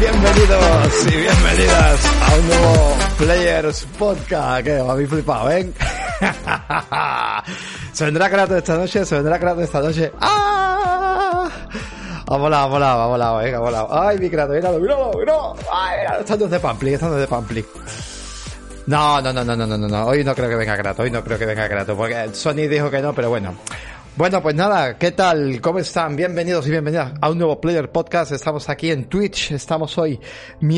Bienvenidos y bienvenidas a un nuevo Players Podcast. Que habéis flipado, ¿eh? se vendrá Kratos esta noche, se vendrá Kratos esta noche. ¡Ah! Ha volado, ha volado, ha volado, venga, ha volado. Ay, mi Kratos, míralo, míralo, míralo. Ay, míralo, estando de Pampli, estando de Pampli. No, no, no, no, no, no, no, no. Hoy no creo que venga Kratos, hoy no creo que venga Kratos, porque Sony dijo que no, pero bueno. Bueno, pues nada, ¿qué tal? ¿Cómo están? Bienvenidos y bienvenidas a un nuevo Player Podcast. Estamos aquí en Twitch, estamos hoy.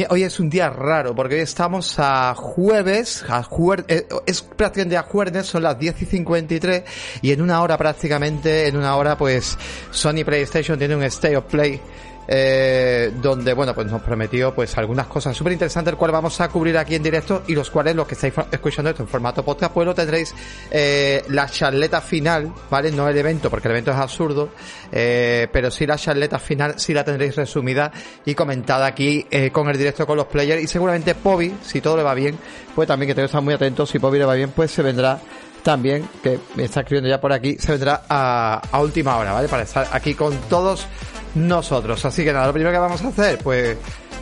Hoy es un día raro, porque hoy estamos a jueves, a eh, es prácticamente a jueves, son las 10 y 53, y en una hora prácticamente, en una hora pues Sony PlayStation tiene un State of Play eh, donde bueno pues nos prometió pues algunas cosas súper interesantes el cual vamos a cubrir aquí en directo y los cuales los que estáis escuchando esto en formato podcast pues lo tendréis eh, la charleta final vale no el evento porque el evento es absurdo eh, pero sí la charleta final sí la tendréis resumida y comentada aquí eh, con el directo con los players. Y seguramente Pobi si todo le va bien pues también que tengo que estar muy atentos si Pobi le va bien pues se vendrá también, que me está escribiendo ya por aquí, se vendrá a, última hora, ¿vale? Para estar aquí con todos nosotros. Así que nada, lo primero que vamos a hacer, pues,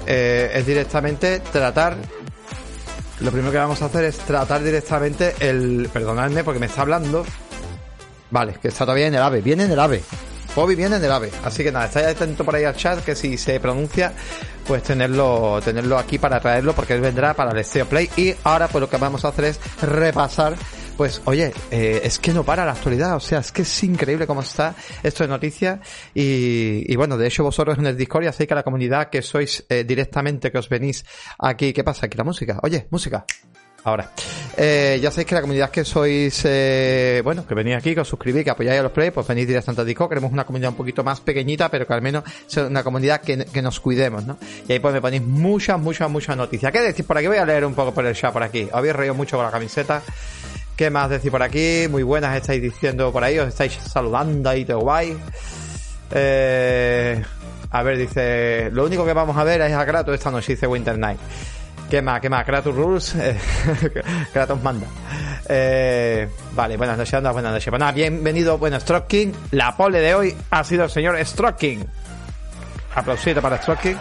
eh, es directamente tratar. Lo primero que vamos a hacer es tratar directamente el. Perdonadme porque me está hablando. Vale, que está todavía en el AVE. Viene en el AVE. Bobby viene en el AVE. Así que nada, estáis atentos por ahí al chat, que si se pronuncia, pues tenerlo, tenerlo aquí para traerlo, porque él vendrá para el Stereo Play. Y ahora, pues lo que vamos a hacer es repasar. Pues oye, eh, es que no para la actualidad, o sea, es que es increíble cómo está esto de noticias y, y bueno, de hecho vosotros en el Discord ya sabéis que la comunidad que sois eh, directamente, que os venís aquí, ¿qué pasa? Aquí la música, oye, música. Ahora, eh, ya sabéis que la comunidad que sois, eh, bueno, que venís aquí, que os suscribís, que apoyáis a los play, pues venís directamente a Discord. Queremos una comunidad un poquito más pequeñita, pero que al menos sea una comunidad que, que nos cuidemos, ¿no? Y ahí pues me ponéis muchas, muchas, muchas noticias. ¿Qué decís por aquí? Voy a leer un poco por el chat por aquí. Habéis reído mucho con la camiseta. ¿Qué más decís por aquí? Muy buenas estáis diciendo por ahí, os estáis saludando ahí, todo guay. Eh, a ver, dice, lo único que vamos a ver es a Kratos esta noche, dice Winter Night. ¿Qué más? ¿Qué más? Kratos Rules. Eh, Kratos manda. Eh, vale, buenas noches, anda, buenas noches. Pues nada, bienvenido, bueno, Stroke King. La pole de hoy ha sido el señor Stroke King. Aplausito para Stroke King.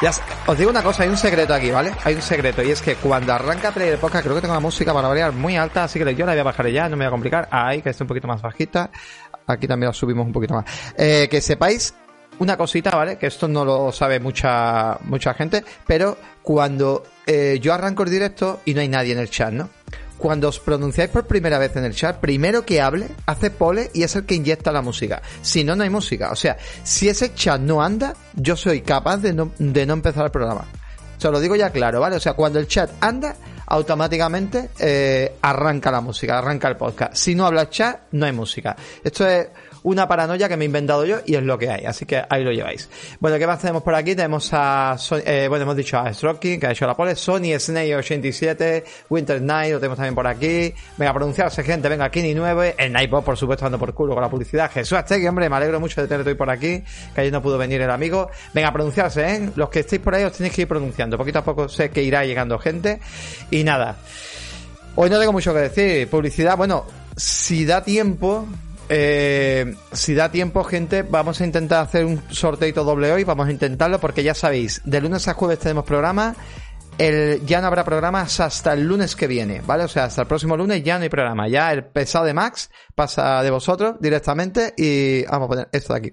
Ya, os digo una cosa, hay un secreto aquí, ¿vale? Hay un secreto y es que cuando arranca Player Podcast creo que tengo la música para variar muy alta, así que yo la voy a bajar ya, no me voy a complicar. Ahí, que esté un poquito más bajita. Aquí también la subimos un poquito más. Eh, que sepáis una cosita, ¿vale? Que esto no lo sabe mucha, mucha gente, pero cuando eh, yo arranco el directo y no hay nadie en el chat, ¿no? Cuando os pronunciáis por primera vez en el chat, primero que hable, hace pole y es el que inyecta la música. Si no, no hay música. O sea, si ese chat no anda, yo soy capaz de no, de no empezar el programa. O sea, lo digo ya claro, ¿vale? O sea, cuando el chat anda, automáticamente eh, arranca la música, arranca el podcast. Si no habla chat, no hay música. Esto es una paranoia que me he inventado yo y es lo que hay. Así que ahí lo lleváis. Bueno, ¿qué más tenemos por aquí? Tenemos a, Son- eh, bueno, hemos dicho a Stroking, que ha hecho la pole, Sony Snake 87, Winter Night, lo tenemos también por aquí. Venga, pronunciarse, gente, venga, Kini 9, el Nightbot, por supuesto, ando por culo con la publicidad. Jesús Aztegui, hombre, me alegro mucho de tenerte hoy por aquí, que ayer no pudo venir el amigo. Venga, pronunciarse, ¿eh? Los que estéis por ahí os tenéis que ir pronunciando. Poquito a poco sé que irá llegando gente. Y nada. Hoy no tengo mucho que decir. Publicidad, bueno, si da tiempo, eh, si da tiempo, gente, vamos a intentar hacer un sorteito doble hoy. Vamos a intentarlo porque ya sabéis, de lunes a jueves tenemos programa. El, ya no habrá programas hasta el lunes que viene, ¿vale? O sea, hasta el próximo lunes ya no hay programa. Ya el pesado de Max pasa de vosotros directamente y vamos a poner esto de aquí.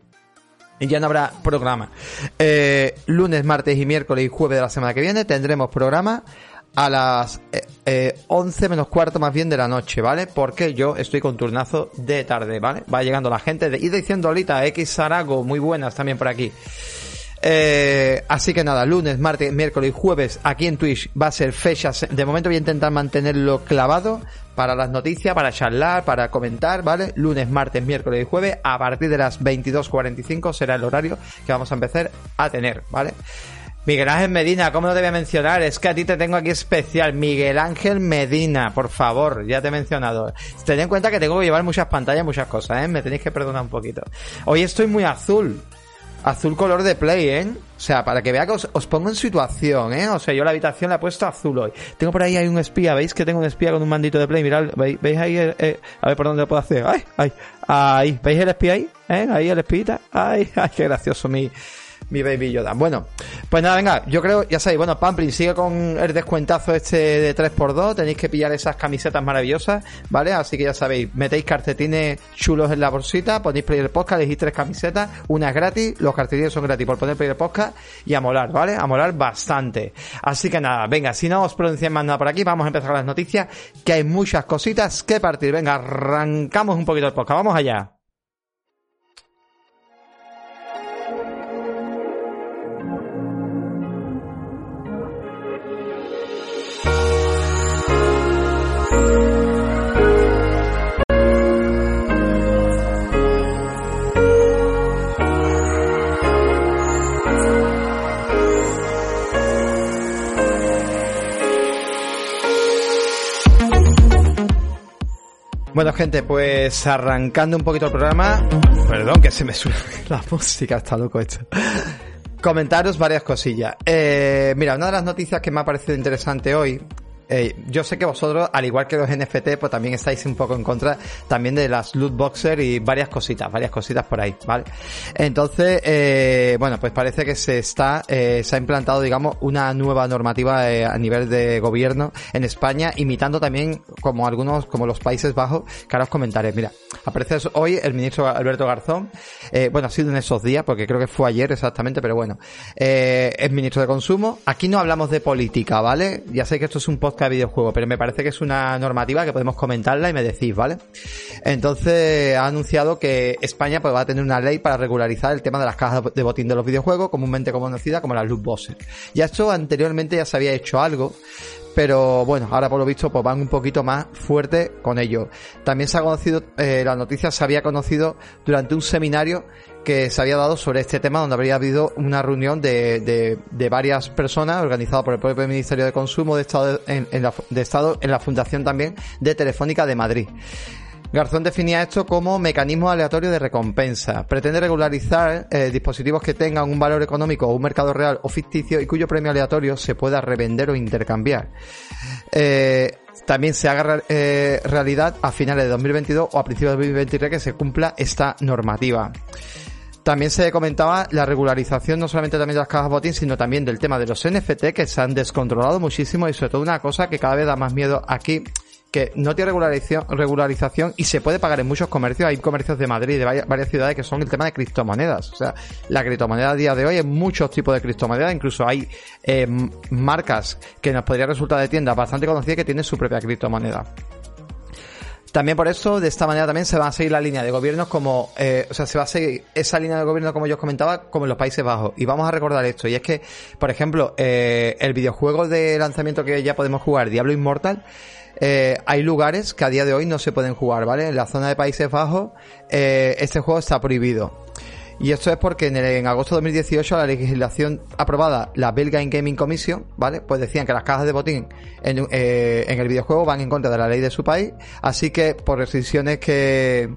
Y ya no habrá programa. Eh, lunes, martes y miércoles y jueves de la semana que viene tendremos programa a las eh, eh, 11 menos cuarto más bien de la noche, ¿vale? Porque yo estoy con turnazo de tarde, ¿vale? Va llegando la gente de... Y diciendo ahorita, X Sarago, muy buenas también por aquí. Eh, así que nada, lunes, martes, miércoles y jueves aquí en Twitch va a ser fechas. De momento voy a intentar mantenerlo clavado para las noticias, para charlar, para comentar, ¿vale? Lunes, martes, miércoles y jueves a partir de las 22.45 será el horario que vamos a empezar a tener, ¿vale? Miguel Ángel Medina, ¿cómo no te voy a mencionar? Es que a ti te tengo aquí especial. Miguel Ángel Medina, por favor, ya te he mencionado. Ten en cuenta que tengo que llevar muchas pantallas, muchas cosas, ¿eh? Me tenéis que perdonar un poquito. Hoy estoy muy azul. Azul color de play, ¿eh? O sea, para que vea que os, pongo en situación, ¿eh? O sea, yo la habitación la he puesto azul hoy. Tengo por ahí hay un espía, ¿veis que tengo un espía con un mandito de play? Mirad, ¿veis, ¿veis ahí? A ver por dónde lo puedo hacer. ¡Ay! ¡Ay! Ahí, ¿veis el espía ahí? ¿Eh? Ahí el espía. ¡Ay! ¡Ay! ¡Qué gracioso mi, mi Baby Yoda. Bueno, pues nada, venga, yo creo, ya sabéis, bueno, Pamplin sigue con el descuentazo este de 3x2, tenéis que pillar esas camisetas maravillosas, ¿vale? Así que ya sabéis, metéis cartetines chulos en la bolsita, ponéis Player Podcast, elegís tres camisetas, una es gratis, los cartetines son gratis por poner Player Podcast y a molar, ¿vale? A molar bastante. Así que nada, venga, si no os pronunciáis más nada por aquí, vamos a empezar las noticias, que hay muchas cositas que partir. Venga, arrancamos un poquito el podcast, vamos allá. Bueno, gente, pues arrancando un poquito el programa. Perdón, que se me sube la música, está loco esto. Comentaros varias cosillas. Eh, mira, una de las noticias que me ha parecido interesante hoy eh, yo sé que vosotros, al igual que los NFT, pues también estáis un poco en contra también de las loot boxer y varias cositas, varias cositas por ahí, ¿vale? Entonces, eh, bueno, pues parece que se está, eh, se ha implantado, digamos, una nueva normativa eh, a nivel de gobierno en España, imitando también como algunos, como los Países Bajos, que ahora os comentaré. Mira, aparece hoy el ministro Alberto Garzón, eh, bueno, ha sido en esos días, porque creo que fue ayer exactamente, pero bueno, eh, es ministro de Consumo. Aquí no hablamos de política, ¿vale? Ya sé que esto es un post de videojuego, pero me parece que es una normativa que podemos comentarla y me decís, ¿vale? Entonces ha anunciado que España pues, va a tener una ley para regularizar el tema de las cajas de botín de los videojuegos, comúnmente conocida como las loot boxes. Ya esto anteriormente ya se había hecho algo, pero bueno, ahora por lo visto pues van un poquito más fuerte con ello. También se ha conocido, eh, la noticia se había conocido durante un seminario que se había dado sobre este tema, donde habría habido una reunión de, de, de varias personas organizada por el propio Ministerio de Consumo de Estado, en, la, de Estado en la Fundación también de Telefónica de Madrid. Garzón definía esto como mecanismo aleatorio de recompensa. Pretende regularizar eh, dispositivos que tengan un valor económico o un mercado real o ficticio y cuyo premio aleatorio se pueda revender o intercambiar. Eh, también se haga eh, realidad a finales de 2022 o a principios de 2023 que se cumpla esta normativa. También se comentaba la regularización no solamente también de las cajas botín, sino también del tema de los NFT que se han descontrolado muchísimo y sobre todo una cosa que cada vez da más miedo aquí que no tiene regularización, y se puede pagar en muchos comercios. Hay comercios de Madrid, de varias, ciudades que son el tema de criptomonedas. O sea, la criptomoneda a día de hoy hay muchos tipos de criptomonedas. Incluso hay eh, marcas que nos podría resultar de tiendas bastante conocidas que tienen su propia criptomoneda. También por eso, de esta manera también se va a seguir la línea de gobiernos como, eh, o sea, se va a seguir esa línea de gobierno como yo os comentaba, como en los Países Bajos. Y vamos a recordar esto, y es que, por ejemplo, eh, el videojuego de lanzamiento que ya podemos jugar, Diablo Immortal, eh, hay lugares que a día de hoy no se pueden jugar, ¿vale? En la zona de Países Bajos, eh, este juego está prohibido. Y esto es porque en, el, en, agosto de 2018 la legislación aprobada, la Belgian Gaming Commission, ¿vale? Pues decían que las cajas de botín en, eh, en el videojuego van en contra de la ley de su país, así que por restricciones que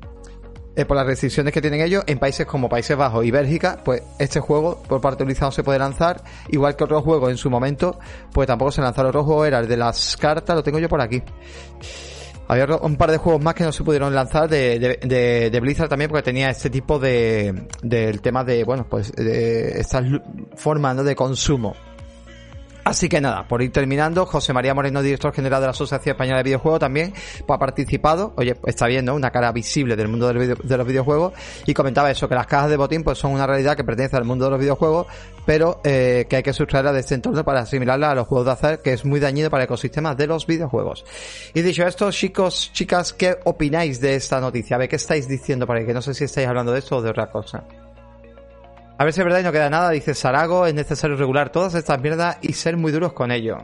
eh, por las restricciones que tienen ellos, en países como Países Bajos y Bélgica, pues este juego por parte utilizado se puede lanzar, igual que otros juegos en su momento, pues tampoco se lanzaron. Otro juego era el de las cartas, lo tengo yo por aquí. Había un par de juegos más que no se pudieron lanzar de, de, de, Blizzard también porque tenía este tipo de, del tema de, bueno, pues de estas formas ¿no? de consumo. Así que nada, por ir terminando, José María Moreno, director general de la Asociación Española de Videojuegos, también pues, ha participado, oye, está viendo una cara visible del mundo de los videojuegos y comentaba eso, que las cajas de botín pues son una realidad que pertenece al mundo de los videojuegos, pero eh, que hay que sustraerla de este entorno para asimilarla a los juegos de azar, que es muy dañino para el ecosistema de los videojuegos. Y dicho esto, chicos, chicas, ¿qué opináis de esta noticia? A ver, ¿qué estáis diciendo por ahí? Que no sé si estáis hablando de esto o de otra cosa. A ver si es verdad y no queda nada. Dice Sarago, es necesario regular todas estas mierdas y ser muy duros con ello.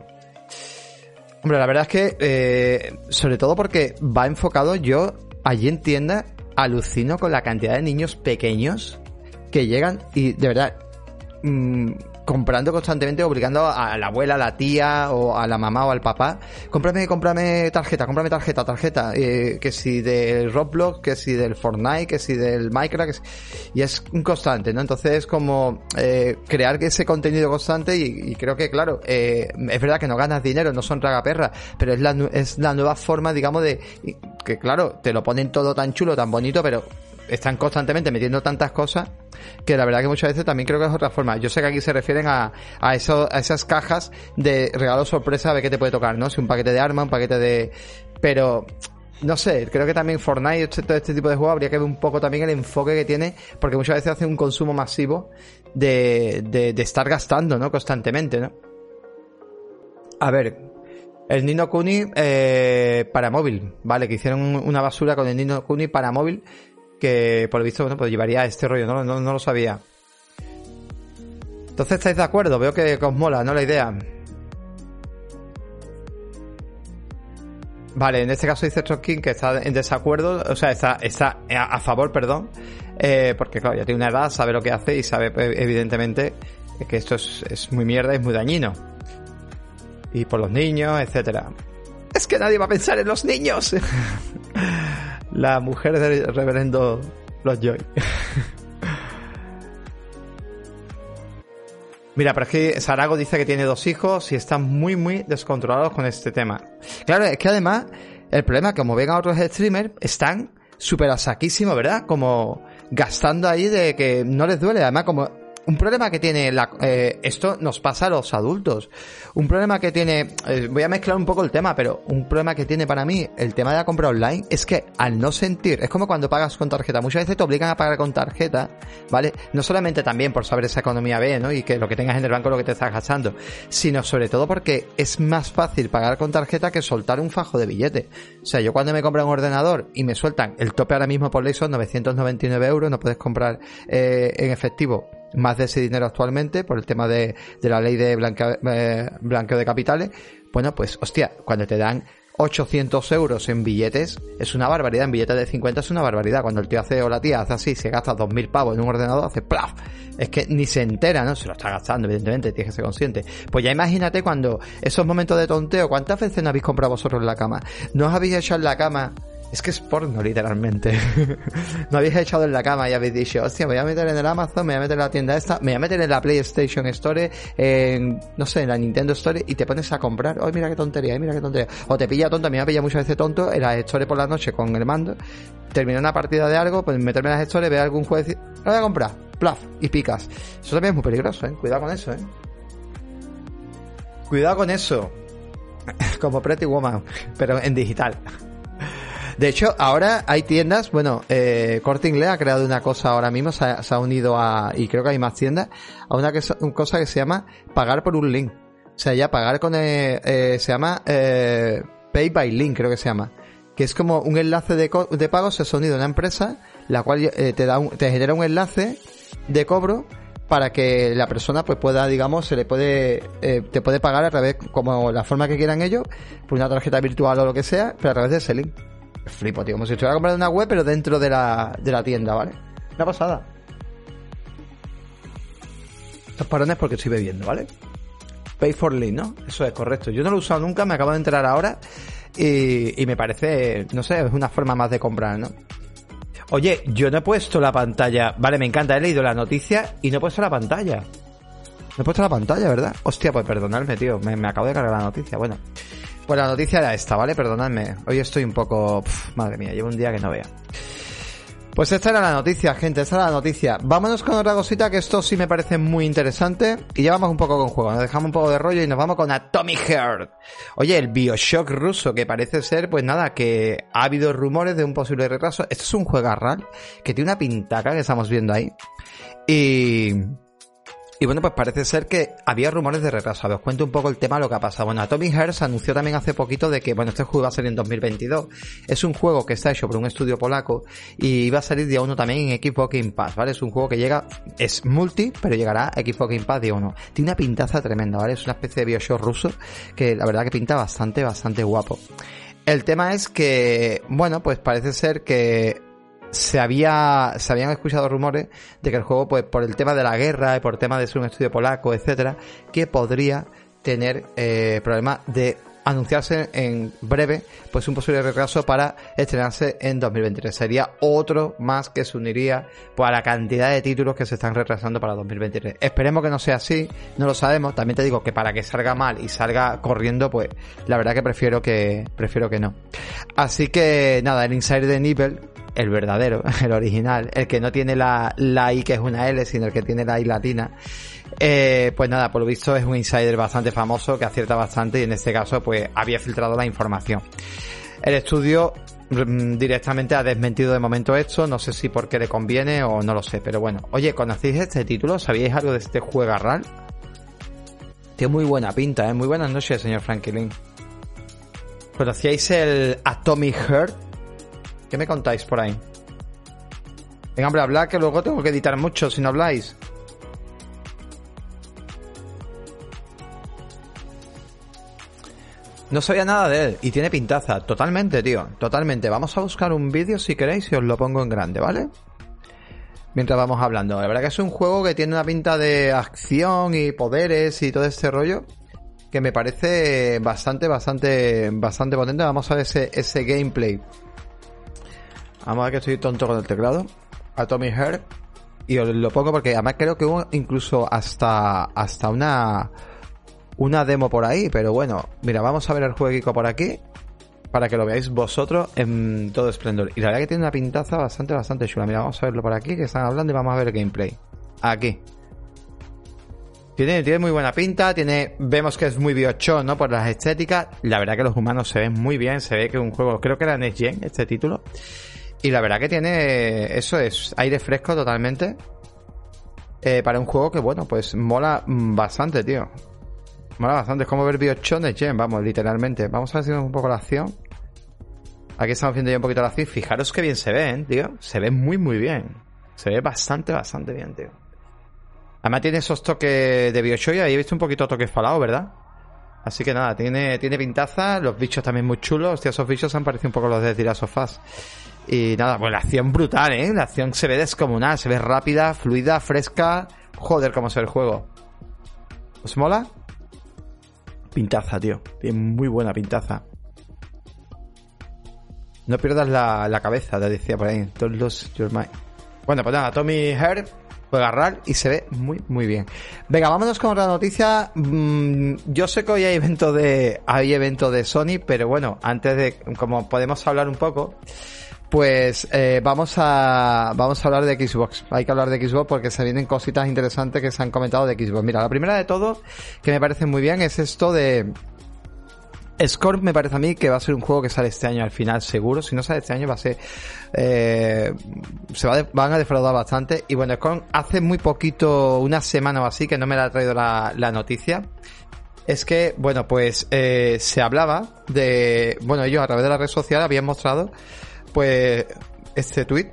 Hombre, la verdad es que, eh, sobre todo porque va enfocado yo allí en tienda, alucino con la cantidad de niños pequeños que llegan y de verdad, mm, comprando constantemente, obligando a la abuela, a la tía o a la mamá o al papá, cómprame, cómprame tarjeta, cómprame tarjeta, tarjeta, eh, que si del Roblox, que si del Fortnite, que si del Minecraft, y es un constante, ¿no? Entonces es como eh, crear ese contenido constante y, creo que, claro, eh, es verdad que no ganas dinero, no son tragaperras, pero es la, es la nueva forma, digamos, de que, claro, te lo ponen todo tan chulo, tan bonito, pero están constantemente metiendo tantas cosas que la verdad que muchas veces también creo que es otra forma. Yo sé que aquí se refieren a, a, eso, a esas cajas de regalo sorpresa a ver qué te puede tocar, ¿no? Si un paquete de arma, un paquete de... Pero no sé, creo que también Fortnite, este, todo este tipo de juegos, habría que ver un poco también el enfoque que tiene, porque muchas veces hace un consumo masivo de, de, de estar gastando, ¿no? Constantemente, ¿no? A ver, el Nino Kuni eh, para móvil, ¿vale? Que hicieron una basura con el Nino Kuni para móvil que por lo visto, bueno, pues llevaría este rollo, no, no, lo sabía. Entonces estáis de acuerdo, veo que os mola, ¿no? La idea. Vale, en este caso dice Trotkin que está en desacuerdo, o sea, está, está a favor, perdón, eh, porque claro, ya tiene una edad, sabe lo que hace y sabe pues, evidentemente que esto es, es muy mierda y es muy dañino. Y por los niños, etcétera. Es que nadie va a pensar en los niños. la mujer del reverendo Los Joy. Mira, pero es que Sarago dice que tiene dos hijos y están muy, muy descontrolados con este tema. Claro, es que además, el problema, como ven a otros streamers, están súper a saquísimo, ¿verdad? Como gastando ahí de que no les duele. Además, como un problema que tiene la, eh, esto nos pasa a los adultos. Un problema que tiene, eh, voy a mezclar un poco el tema, pero un problema que tiene para mí el tema de la compra online es que al no sentir, es como cuando pagas con tarjeta, muchas veces te obligan a pagar con tarjeta, ¿vale? No solamente también por saber esa economía B, ¿no? Y que lo que tengas en el banco es lo que te estás gastando, sino sobre todo porque es más fácil pagar con tarjeta que soltar un fajo de billete. O sea, yo cuando me compro un ordenador y me sueltan el tope ahora mismo por ley son 999 euros, no puedes comprar eh, en efectivo más de ese dinero actualmente por el tema de, de la ley de eh, blanqueo de capitales, bueno, pues hostia, cuando te dan 800 euros en billetes es una barbaridad, en billetes de 50 es una barbaridad. Cuando el tío hace o la tía hace así, se gasta 2.000 pavos en un ordenador, hace plaf. Es que ni se entera, ¿no? Se lo está gastando, evidentemente, tienes que ser consciente. Pues ya imagínate cuando esos momentos de tonteo, ¿cuántas veces no habéis comprado vosotros en la cama? ¿No os habéis echado en la cama es que es porno, literalmente. no habéis echado en la cama y habéis dicho, hostia, me voy a meter en el Amazon, me voy a meter en la tienda esta, me voy a meter en la PlayStation Store, en, no sé, en la Nintendo Store y te pones a comprar. Ay, mira qué tontería, mira qué tontería. O te pilla tonto, a mí me pilla muchas veces tonto en la Store por la noche con el mando, termina una partida de algo, pues meterme en las Store, ver algún juez y lo voy a comprar, plaf, y picas. Eso también es muy peligroso, eh. Cuidado con eso, eh. Cuidado con eso. Como Pretty Woman, pero en digital. De hecho, ahora hay tiendas, bueno, eh, Corte Inglés ha creado una cosa ahora mismo, se ha, unido a, y creo que hay más tiendas, a una, que, cosa que se llama pagar por un link. O sea, ya pagar con, eh, eh, se llama eh, Pay by Link, creo que se llama. Que es como un enlace de, de pago, se ha unido a una empresa, la cual eh, te da un, te genera un enlace de cobro para que la persona pues pueda, digamos, se le puede, eh, te puede pagar a través, como la forma que quieran ellos, por una tarjeta virtual o lo que sea, pero a través de ese link. Flipo, tío. Como si estuviera comprando una web, pero dentro de la, de la tienda, ¿vale? Una pasada. Estos parones porque estoy bebiendo, ¿vale? Pay for Link, ¿no? Eso es correcto. Yo no lo he usado nunca, me acabo de entrar ahora. Y, y me parece, no sé, es una forma más de comprar, ¿no? Oye, yo no he puesto la pantalla. Vale, me encanta, he leído la noticia y no he puesto la pantalla. No he puesto la pantalla, ¿verdad? Hostia, pues perdonadme, tío. Me, me acabo de cargar la noticia. Bueno. Pues la noticia era esta, ¿vale? Perdonadme. Hoy estoy un poco... madre mía, llevo un día que no vea. Pues esta era la noticia, gente, esta era la noticia. Vámonos con otra cosita que esto sí me parece muy interesante. Y ya vamos un poco con juego, nos dejamos un poco de rollo y nos vamos con Atomic Heart. Oye, el Bioshock ruso, que parece ser, pues nada, que ha habido rumores de un posible retraso. Esto es un juego real que tiene una pintaca que estamos viendo ahí. Y... Y bueno, pues parece ser que había rumores de retraso. Os cuento un poco el tema, lo que ha pasado. Bueno, Atomic Hearts anunció también hace poquito de que, bueno, este juego va a salir en 2022. Es un juego que está hecho por un estudio polaco y va a salir día 1 también en Xbox Game Pass, ¿vale? Es un juego que llega, es multi, pero llegará a Xbox Game Pass día 1. Tiene una pintaza tremenda, ¿vale? Es una especie de Bioshock ruso que la verdad que pinta bastante, bastante guapo. El tema es que, bueno, pues parece ser que se había se habían escuchado rumores de que el juego pues por el tema de la guerra y por el tema de ser un estudio polaco etcétera que podría tener eh, problemas de anunciarse en breve pues un posible retraso para estrenarse en 2023 sería otro más que se uniría pues, a la cantidad de títulos que se están retrasando para 2023 esperemos que no sea así no lo sabemos. También te digo que para que salga mal y salga corriendo pues la verdad que prefiero que prefiero que no. Así que nada el insider de Nibel el verdadero, el original, el que no tiene la, la I que es una L, sino el que tiene la I latina. Eh, pues nada, por lo visto es un insider bastante famoso que acierta bastante y en este caso pues había filtrado la información. El estudio mm, directamente ha desmentido de momento esto, no sé si porque le conviene o no lo sé, pero bueno. Oye, ¿conocéis este título? ¿Sabíais algo de este juego RAL? Tiene muy buena pinta, ¿eh? Muy buenas noches, señor Franklin. ¿Conocíais el Atomic Heart? ¿Qué me contáis por ahí? Venga, hombre, hablar que luego tengo que editar mucho si no habláis. No sabía nada de él y tiene pintaza, totalmente, tío, totalmente. Vamos a buscar un vídeo si queréis y os lo pongo en grande, ¿vale? Mientras vamos hablando. La verdad que es un juego que tiene una pinta de acción y poderes y todo este rollo que me parece bastante, bastante, bastante potente. Vamos a ver ese, ese gameplay. Vamos a ver que estoy tonto con el teclado. Atomic Heart. Y os lo pongo porque además creo que hubo incluso hasta, hasta una, una demo por ahí. Pero bueno, mira, vamos a ver el jueguico por aquí. Para que lo veáis vosotros en todo esplendor. Y la verdad que tiene una pintaza bastante, bastante chula. Mira, vamos a verlo por aquí, que están hablando y vamos a ver el gameplay. Aquí. Tiene, tiene muy buena pinta, tiene, vemos que es muy biochón, ¿no? Por las estéticas. La verdad que los humanos se ven muy bien, se ve que es un juego, creo que era Next Gen, este título. Y la verdad que tiene, eso es, aire fresco totalmente. Eh, para un juego que, bueno, pues mola bastante, tío. Mola bastante, es como ver biochón de Gen, vamos, literalmente. Vamos a ver si un poco la acción. Aquí estamos viendo ya un poquito la acción. Fijaros que bien se ven, tío. Se ve muy, muy bien. Se ve bastante, bastante bien, tío. Además tiene esos toques de Bioshock y he visto un poquito toques falado, ¿verdad? Así que nada, tiene, tiene pintaza, los bichos también muy chulos. Hostia, esos bichos han parecido un poco los de Tiras Sofás. Y nada, pues la acción brutal, ¿eh? La acción se ve descomunal, se ve rápida, fluida, fresca. Joder, cómo se ve el juego. ¿Os mola? Pintaza, tío. Tiene muy buena pintaza. No pierdas la, la cabeza, te decía por ahí. Don't lose your mind. Bueno, pues nada, Tommy Herb juega RAL y se ve muy muy bien. Venga, vámonos con otra noticia. Mm, yo sé que hoy hay evento de hay evento de Sony, pero bueno, antes de como podemos hablar un poco, pues eh, vamos a vamos a hablar de Xbox. Hay que hablar de Xbox porque se vienen cositas interesantes que se han comentado de Xbox. Mira, la primera de todo que me parece muy bien es esto de Scorp me parece a mí que va a ser un juego que sale este año al final seguro. Si no sale este año va a ser... Eh, se va van a defraudar bastante. Y bueno, Scorp hace muy poquito, una semana o así, que no me la ha traído la, noticia. Es que, bueno, pues eh, se hablaba de... Bueno, ellos a través de la red social habían mostrado pues este tweet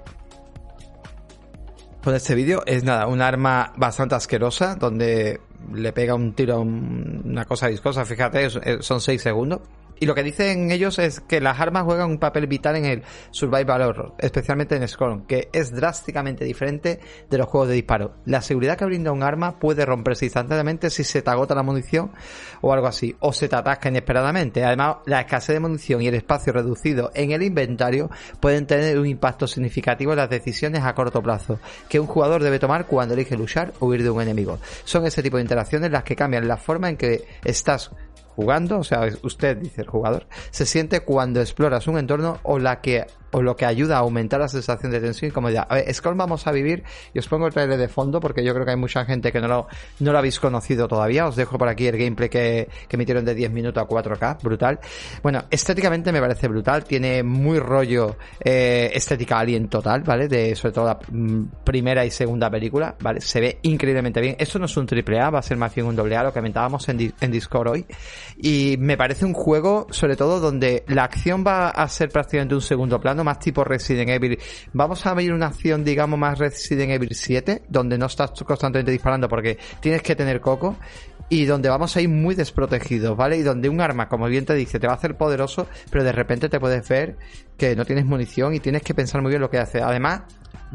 con este vídeo es nada, un arma bastante asquerosa donde le pega un tiro a una cosa viscosa, fíjate, son 6 segundos. Y lo que dicen ellos es que las armas juegan un papel vital en el survival horror, especialmente en Scorn, que es drásticamente diferente de los juegos de disparo. La seguridad que brinda un arma puede romperse instantáneamente si se te agota la munición o algo así, o se te atasca inesperadamente. Además, la escasez de munición y el espacio reducido en el inventario pueden tener un impacto significativo en las decisiones a corto plazo que un jugador debe tomar cuando elige luchar o huir de un enemigo. Son ese tipo de interacciones las que cambian la forma en que estás jugando, o sea, usted dice el jugador, se siente cuando exploras un entorno o la que o lo que ayuda a aumentar la sensación de tensión y comodidad. A ver, Skull vamos a vivir y os pongo el trailer de fondo porque yo creo que hay mucha gente que no lo, no lo habéis conocido todavía. Os dejo por aquí el gameplay que, que emitieron de 10 minutos a 4K, brutal. Bueno, estéticamente me parece brutal, tiene muy rollo eh, estética alien total, ¿vale? De sobre todo la mm, primera y segunda película, ¿vale? Se ve increíblemente bien. Esto no es un triple A, va a ser más bien un doble A, lo que comentábamos en, en Discord hoy. Y me parece un juego, sobre todo, donde la acción va a ser prácticamente un segundo plano, más tipo Resident Evil. Vamos a ver una acción, digamos, más Resident Evil 7, donde no estás constantemente disparando porque tienes que tener coco y donde vamos a ir muy desprotegidos, ¿vale? Y donde un arma, como bien te dice, te va a hacer poderoso, pero de repente te puedes ver que no tienes munición y tienes que pensar muy bien lo que hace. Además,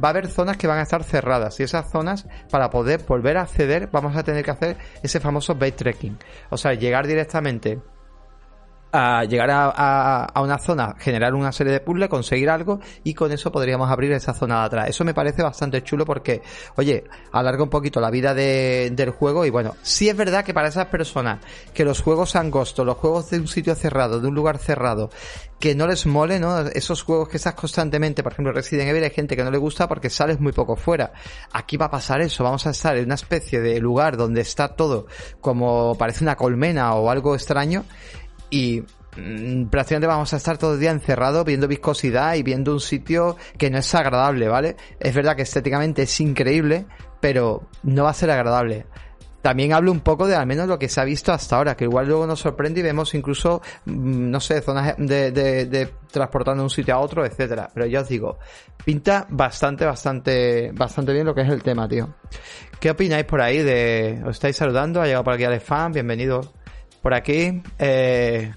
va a haber zonas que van a estar cerradas y esas zonas, para poder volver a acceder, vamos a tener que hacer ese famoso bait trekking. O sea, llegar directamente a llegar a, a, una zona, generar una serie de puzzles, conseguir algo y con eso podríamos abrir esa zona de atrás. Eso me parece bastante chulo porque, oye, alarga un poquito la vida de, del juego y bueno, sí es verdad que para esas personas que los juegos angostos, los juegos de un sitio cerrado, de un lugar cerrado, que no les mole, ¿no? Esos juegos que estás constantemente, por ejemplo Resident Evil, hay gente que no le gusta porque sales muy poco fuera. Aquí va a pasar eso, vamos a estar en una especie de lugar donde está todo como parece una colmena o algo extraño y mm, prácticamente vamos a estar todo el día encerrados viendo viscosidad y viendo un sitio que no es agradable, ¿vale? Es verdad que estéticamente es increíble, pero no va a ser agradable. También hablo un poco de al menos lo que se ha visto hasta ahora, que igual luego nos sorprende y vemos incluso, mm, no sé, zonas de, de, de transportando de un sitio a otro, etcétera. Pero ya os digo, pinta bastante, bastante, bastante bien lo que es el tema, tío. ¿Qué opináis por ahí de, os estáis saludando? Ha llegado por aquí Alex Fan, bienvenido por aquí. Eh,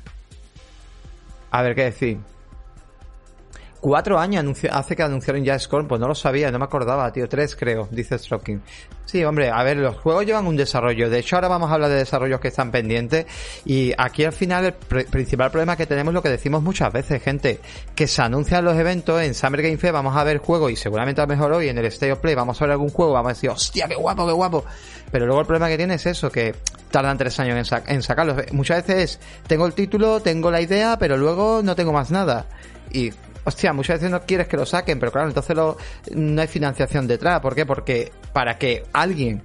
a ver qué decir. Cuatro años hace que anunciaron ya Scorn, pues no lo sabía, no me acordaba, tío. Tres creo, dice Stroking. Sí, hombre, a ver, los juegos llevan un desarrollo. De hecho, ahora vamos a hablar de desarrollos que están pendientes. Y aquí al final el principal problema que tenemos es lo que decimos muchas veces, gente, que se anuncian los eventos en Summer Game Fest, vamos a ver juegos y seguramente a lo mejor hoy en el State of Play vamos a ver algún juego, vamos a decir, hostia, qué guapo, qué guapo. Pero luego el problema que tiene es eso, que tardan tres años en, sac en sacarlos. Muchas veces es, tengo el título, tengo la idea, pero luego no tengo más nada. Y hostia, muchas veces no quieres que lo saquen, pero claro, entonces no hay financiación detrás. ¿Por qué? Porque para que alguien,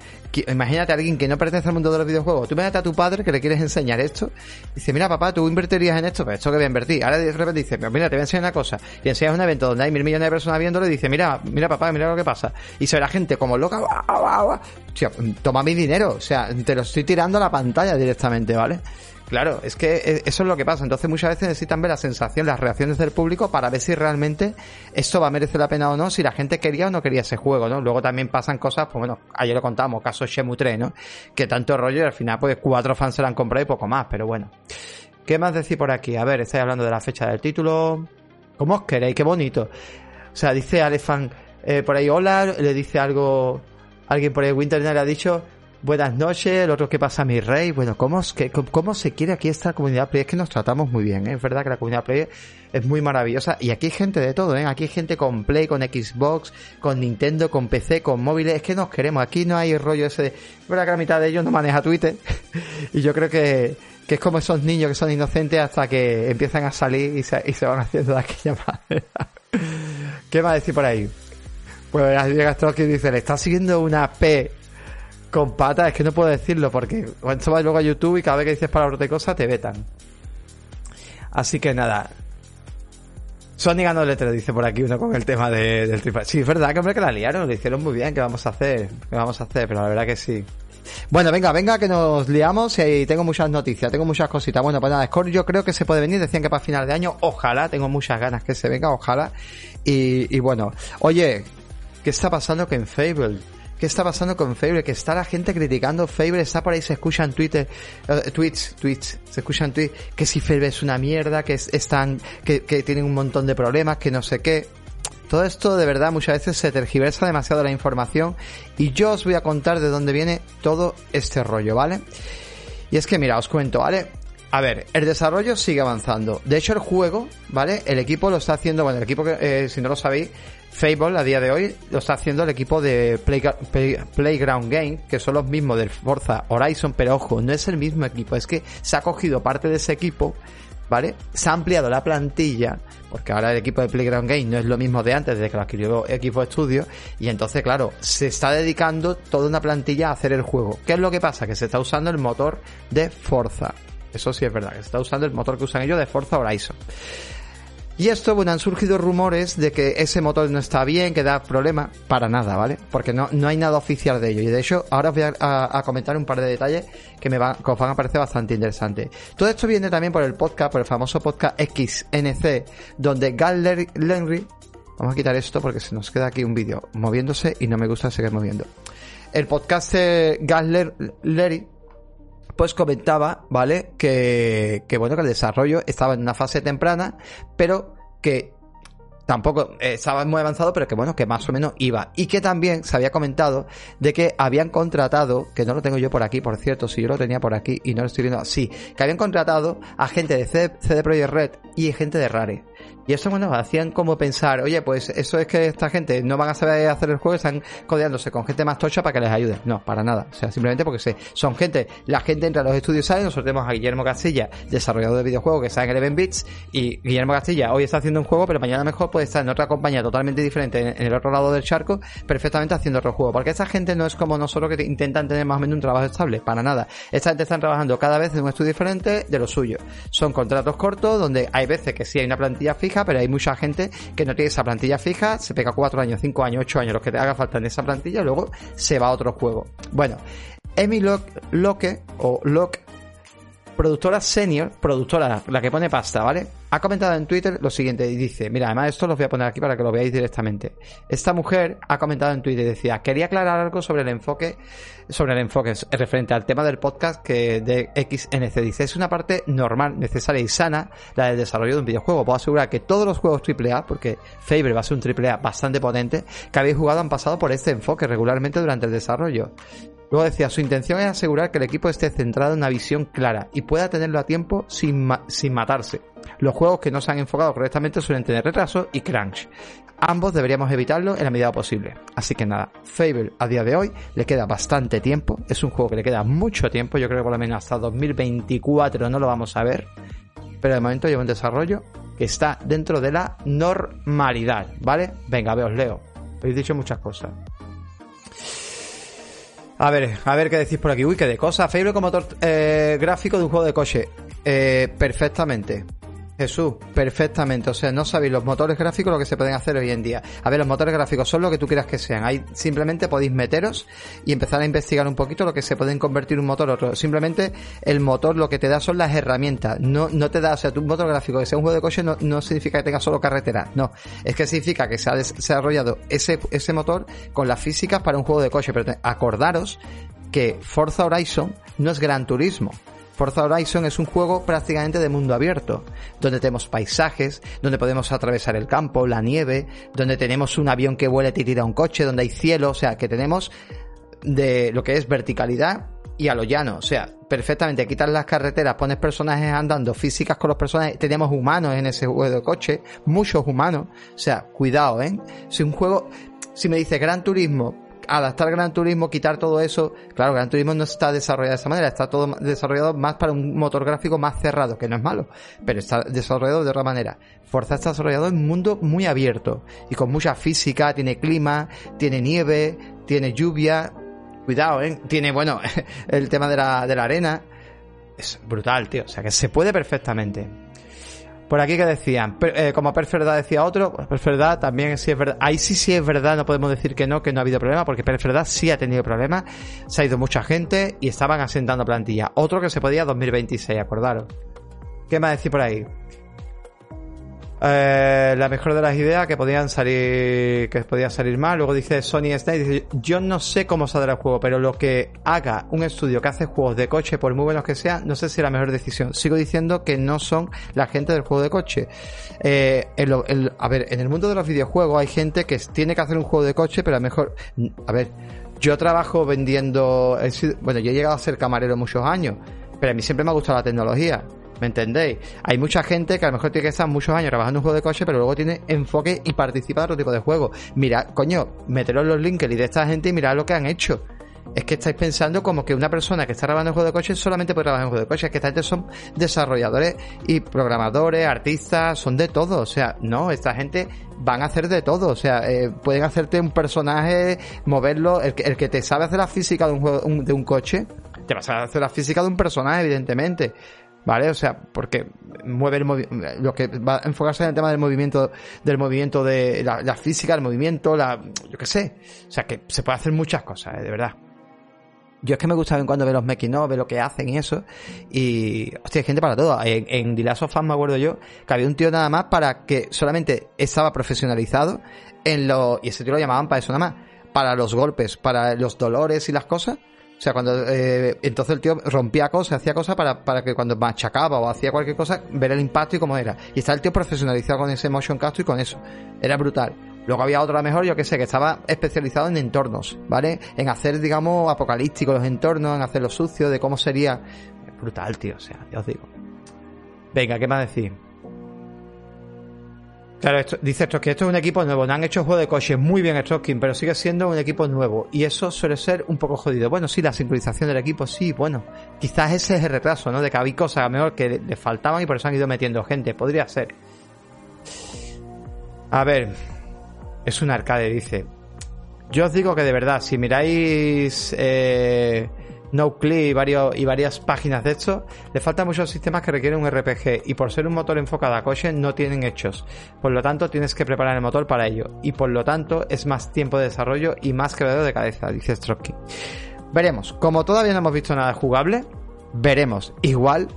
imagínate a alguien que no pertenece al mundo de los videojuegos, tú imagínate a tu padre que le quieres enseñar esto, dice, mira papá, tú invertirías en esto, pues esto que voy a invertir. Ahora de repente dice, mira, te voy a enseñar una cosa, y enseñas un evento donde hay mil millones de personas viéndolo y dice, mira, mira papá, mira lo que pasa. Y se ve la gente como loca, toma mi dinero, o sea, te lo estoy tirando a la pantalla directamente, ¿vale? Claro, es que e, eso es lo que pasa. Entonces muchas veces necesitan ver la sensación, las reacciones del público para ver si realmente esto va a merecer la pena o no, si la gente quería o no quería ese juego, ¿no? Luego también pasan cosas, pues bueno, ayer lo contamos, caso Shemu 3, ¿no? Que tanto rollo y al final pues cuatro fans se la han comprado y poco más, pero bueno. ¿Qué más decir por aquí? A ver, estáis hablando de la fecha del título. ¿Cómo os queréis? Qué bonito. O sea, dice Alefan eh, por ahí hola, le dice algo, alguien por ahí, Winter le ha dicho, Buenas noches, el otro que pasa mi rey. Bueno, ¿cómo, que, ¿cómo se quiere aquí esta comunidad play? Es que nos tratamos muy bien, ¿eh? Es verdad que la comunidad play es muy maravillosa. Y aquí hay gente de todo, ¿eh? Aquí hay gente con Play, con Xbox, con Nintendo, con PC, con móviles. Es que nos queremos. Aquí no hay rollo ese de... Verdad que la mitad de ellos no maneja Twitter. y yo creo que, es como esos niños que son inocentes hasta que empiezan a salir y se, y van haciendo de aquella manera. ¿Qué va a decir por ahí? Pues llega esto que dice, le está siguiendo una P con patas, es que no puedo decirlo porque cuando vas luego a YouTube y cada vez que dices palabras de cosas te vetan. Así que nada. Sony ganó letra, dice por aquí uno con el tema de, del triple. Sí, es verdad que hombre que la liaron, lo hicieron muy bien, ¿qué vamos a hacer? ¿Qué vamos a hacer? Pero la verdad que sí. Bueno, venga, venga, que nos liamos y tengo muchas noticias, tengo muchas cositas. Bueno, pues nada, Score yo creo que se puede venir, decían que para final de año, ojalá, tengo muchas ganas que se venga, ojalá. Y, y bueno, oye, ¿qué está pasando con Fable? ¿Qué está pasando con Fable? Que está la gente criticando Fable, está por ahí, se escuchan Twitter, uh, tweets, tweets, se escuchan tweets, que si Fable es una mierda, que están, que, tienen un montón de problemas, que no sé qué. Todo esto de verdad muchas veces se tergiversa demasiado la información y yo os voy a contar de dónde viene todo este rollo, ¿vale? Y es que mira, os cuento, ¿vale? A ver, el desarrollo sigue avanzando. De hecho, el juego, ¿vale? El equipo lo está haciendo, bueno, el equipo que, eh, si no lo sabéis, Fable a día de hoy lo está haciendo el equipo de Playground Game, que son los mismos del Forza Horizon, pero ojo, no es el mismo equipo, es que se ha cogido parte de ese equipo ¿vale? Se ha ampliado la plantilla, porque ahora el equipo de Playground Game no es lo mismo de antes, desde que lo adquirió Equipo Estudio, y entonces, claro, se está dedicando toda una plantilla a hacer el juego. ¿Qué es lo que pasa? Que se está usando el motor de Forza. Eso sí es verdad, que se está usando el motor que usan ellos de Forza Horizon. Y esto, bueno, han surgido rumores de que ese motor no está bien, que da problemas. Para nada, ¿vale? Porque no, no hay nada oficial de ello. Y de hecho, ahora os voy a, comentar un par de detalles que me van, que os van a parecer bastante interesantes. Todo esto viene también por el podcast, por el famoso podcast XNC, donde Gal Lenry, vamos a quitar esto porque se nos queda aquí un vídeo moviéndose y no me gusta seguir moviendo. El podcast de Gal Lenry pues comentaba, ¿vale? Que, que bueno, que el desarrollo estaba en una fase temprana, pero que tampoco eh, estaba muy avanzado, pero que bueno, que más o menos iba. Y que también se había comentado de que habían contratado, que no lo tengo yo por aquí, por cierto, si yo lo tenía por aquí y no lo estoy viendo así, que habían contratado a gente de CD Projekt Red y gente de Rare. Y eso, bueno, hacían como pensar, oye, pues eso es que esta gente no van a saber hacer el juego, están codeándose con gente más tocha para que les ayude. No, para nada. O sea, simplemente porque son gente, la gente entra a los estudios, ¿sabes? Nosotros tenemos a Guillermo Castilla, desarrollador de videojuegos que está en Eleven Bits, y Guillermo Castilla hoy está haciendo un juego, pero mañana mejor puede estar en otra compañía totalmente diferente, en, el otro lado del charco, perfectamente haciendo otro juego. Porque esta gente no es como nosotros que intentan tener más o menos un trabajo estable, para nada. Esta gente está trabajando cada vez en un estudio diferente de lo suyo. Son contratos cortos donde hay veces que sí hay una plantilla fija, pero hay mucha gente que no tiene esa plantilla fija, se pega 4 años, 5 años, 8 años, los que te haga falta en esa plantilla, luego se va a otro juego. Bueno, Emi Locke, o Locke, productora senior, productora, la que pone pasta, ¿vale? Ha comentado en Twitter lo siguiente y dice, mira, además esto lo voy a poner aquí para que lo veáis directamente. Esta mujer ha comentado en Twitter y decía, quería aclarar algo sobre el enfoque, sobre el enfoque referente al tema del podcast que de XNC dice, es una parte normal, necesaria y sana la del desarrollo de un videojuego. Puedo asegurar que todos los juegos AAA, porque Fable va a ser un AAA bastante potente, que habéis jugado han pasado por este enfoque regularmente durante el desarrollo. Luego decía, su intención es asegurar que el equipo esté centrado en una visión clara y pueda tenerlo a tiempo sin, sin matarse. Los juegos que no se han enfocado correctamente suelen tener retraso y crunch. Ambos deberíamos evitarlo en la medida posible. Así que nada, Fable a día de hoy le queda bastante tiempo. Es un juego que le queda mucho tiempo. Yo creo que por lo menos hasta 2024 no lo vamos a ver. Pero de momento lleva un desarrollo que está dentro de la normalidad. ¿Vale? Venga, veos, leo. Habéis dicho muchas cosas. A ver, a ver qué decís por aquí. Uy, qué de cosas. Fable como motor eh, gráfico de un juego de coche. Eh, perfectamente. Jesús, perfectamente. O sea, no sabéis los motores gráficos lo que se pueden hacer hoy en día. A ver, los motores gráficos son lo que tú quieras que sean. Ahí simplemente podéis meteros y empezar a investigar un poquito lo que se pueden convertir un motor otro. Simplemente el motor lo que te da son las herramientas. No, no te da, o sea, tu motor gráfico que sea un juego de coche no, no significa que tenga solo carretera. No. Es que significa que se ha desarrollado ese, ese motor con las físicas para un juego de coche. Pero acordaros que Forza Horizon no es Gran Turismo. Forza Horizon es un juego prácticamente de mundo abierto, donde tenemos paisajes, donde podemos atravesar el campo, la nieve, donde tenemos un avión que vuela y tira un coche, donde hay cielo, o sea, que tenemos de lo que es verticalidad y a lo llano, o sea, perfectamente quitas las carreteras, pones personajes andando, físicas con los personajes, tenemos humanos en ese juego de coche, muchos humanos, o sea, cuidado, ¿eh? Si un juego, si me dice Gran Turismo, adaptar Gran Turismo, quitar todo eso. Claro, Gran Turismo no está desarrollado de esa manera, está todo desarrollado más para un motor gráfico más cerrado, que no es malo, pero está desarrollado de otra manera. Forza está desarrollado en un mundo muy abierto y con mucha física, tiene clima, tiene nieve, tiene lluvia. Cuidado, ¿eh? Tiene, bueno, el tema de la, de la arena. Es brutal, tío. O sea, que se puede perfectamente. Por aquí que decían, eh, como Perferdad decía otro, pues Perferdad también sí es verdad. Ahí sí sí es verdad, no podemos decir que no, que no ha habido problema, porque Perferdad sí ha tenido problemas, se ha ido mucha gente y estaban asentando plantilla. Otro que se podía 2026, acordaros. ¿Qué más decir por ahí? Eh, la mejor de las ideas que podían salir que podía salir mal. Luego dice Sony Snake, dice, yo no sé cómo saldrá el juego, pero lo que haga un estudio que hace juegos de coche, por muy buenos que sean, no sé si es la mejor decisión. Sigo diciendo que no son la gente del juego de coche. Eh, a ver, en el mundo de los videojuegos hay gente que tiene que hacer un juego de coche, pero a lo mejor, a ver, yo trabajo vendiendo, bueno, yo he llegado a ser camarero muchos años, pero a mí siempre me ha gustado la tecnología. ¿Me entendéis? Hay mucha gente que a lo mejor tiene que estar muchos años trabajando en un juego de coche, pero luego tiene enfoque y participa en otro tipo de juego. Mira, coño, meteros los links de esta gente y mirad lo que han hecho. es que estáis pensando como que una persona que está grabando un juego de coches solamente puede grabar un juego de coches. Es que esta gente son desarrolladores y programadores, artistas, son de todo. O sea, no, esta gente van a hacer de todo. O sea, eh, pueden hacerte un personaje, moverlo. El que, te sabe hacer la física de un, juego, de un coche, te vas a hacer la física de un personaje, evidentemente. ¿Vale? O sea, porque mueve el lo que va a enfocarse en el tema del movimiento, del movimiento de la, física, el movimiento, la, yo qué sé. O sea, que se puede hacer muchas cosas, ¿eh? de verdad. Yo es que me gusta en cuando ver los making of, ver lo que hacen y eso. Y, hostia, hay gente para todo. En, en The Last of Us me acuerdo yo que había un tío nada más para que solamente estaba profesionalizado en lo, y ese tío lo llamaban para eso nada más. Para los golpes, para los dolores y las cosas sea, cuando eh, entonces el tío rompía cosas, hacía cosas para, para que cuando machacaba o hacía cualquier cosa, ver el impacto y cómo era. Y está el tío profesionalizado con ese motion capture y con eso. Era brutal. Luego había otro mejor, yo que sé, que estaba especializado en entornos, ¿vale? En hacer, digamos, apocalípticos los entornos, en hacer lo sucio, de cómo sería. Brutal, tío, o sea, ya os digo. Venga, ¿qué más decir? Claro, esto, dice que esto es un equipo nuevo. No han hecho juego de coches muy bien Stroking, pero sigue siendo un equipo nuevo. Y eso suele ser un poco jodido. Bueno, sí, la sincronización del equipo, sí, bueno. Quizás ese es el retraso, ¿no? De que había cosas a mejor que le faltaban y por eso han ido metiendo gente. Podría ser. A ver. Es un arcade, dice. Yo os digo que de verdad, si miráis. Eh, NoClip y, y varias páginas de esto, le faltan muchos sistemas que requieren un RPG y por ser un motor enfocado a coche no tienen hechos. Por lo tanto, tienes que preparar el motor para ello y por lo tanto es más tiempo de desarrollo y más quebrado de cabeza, dice Stroke. Veremos. Como todavía no hemos visto nada jugable, veremos. Igual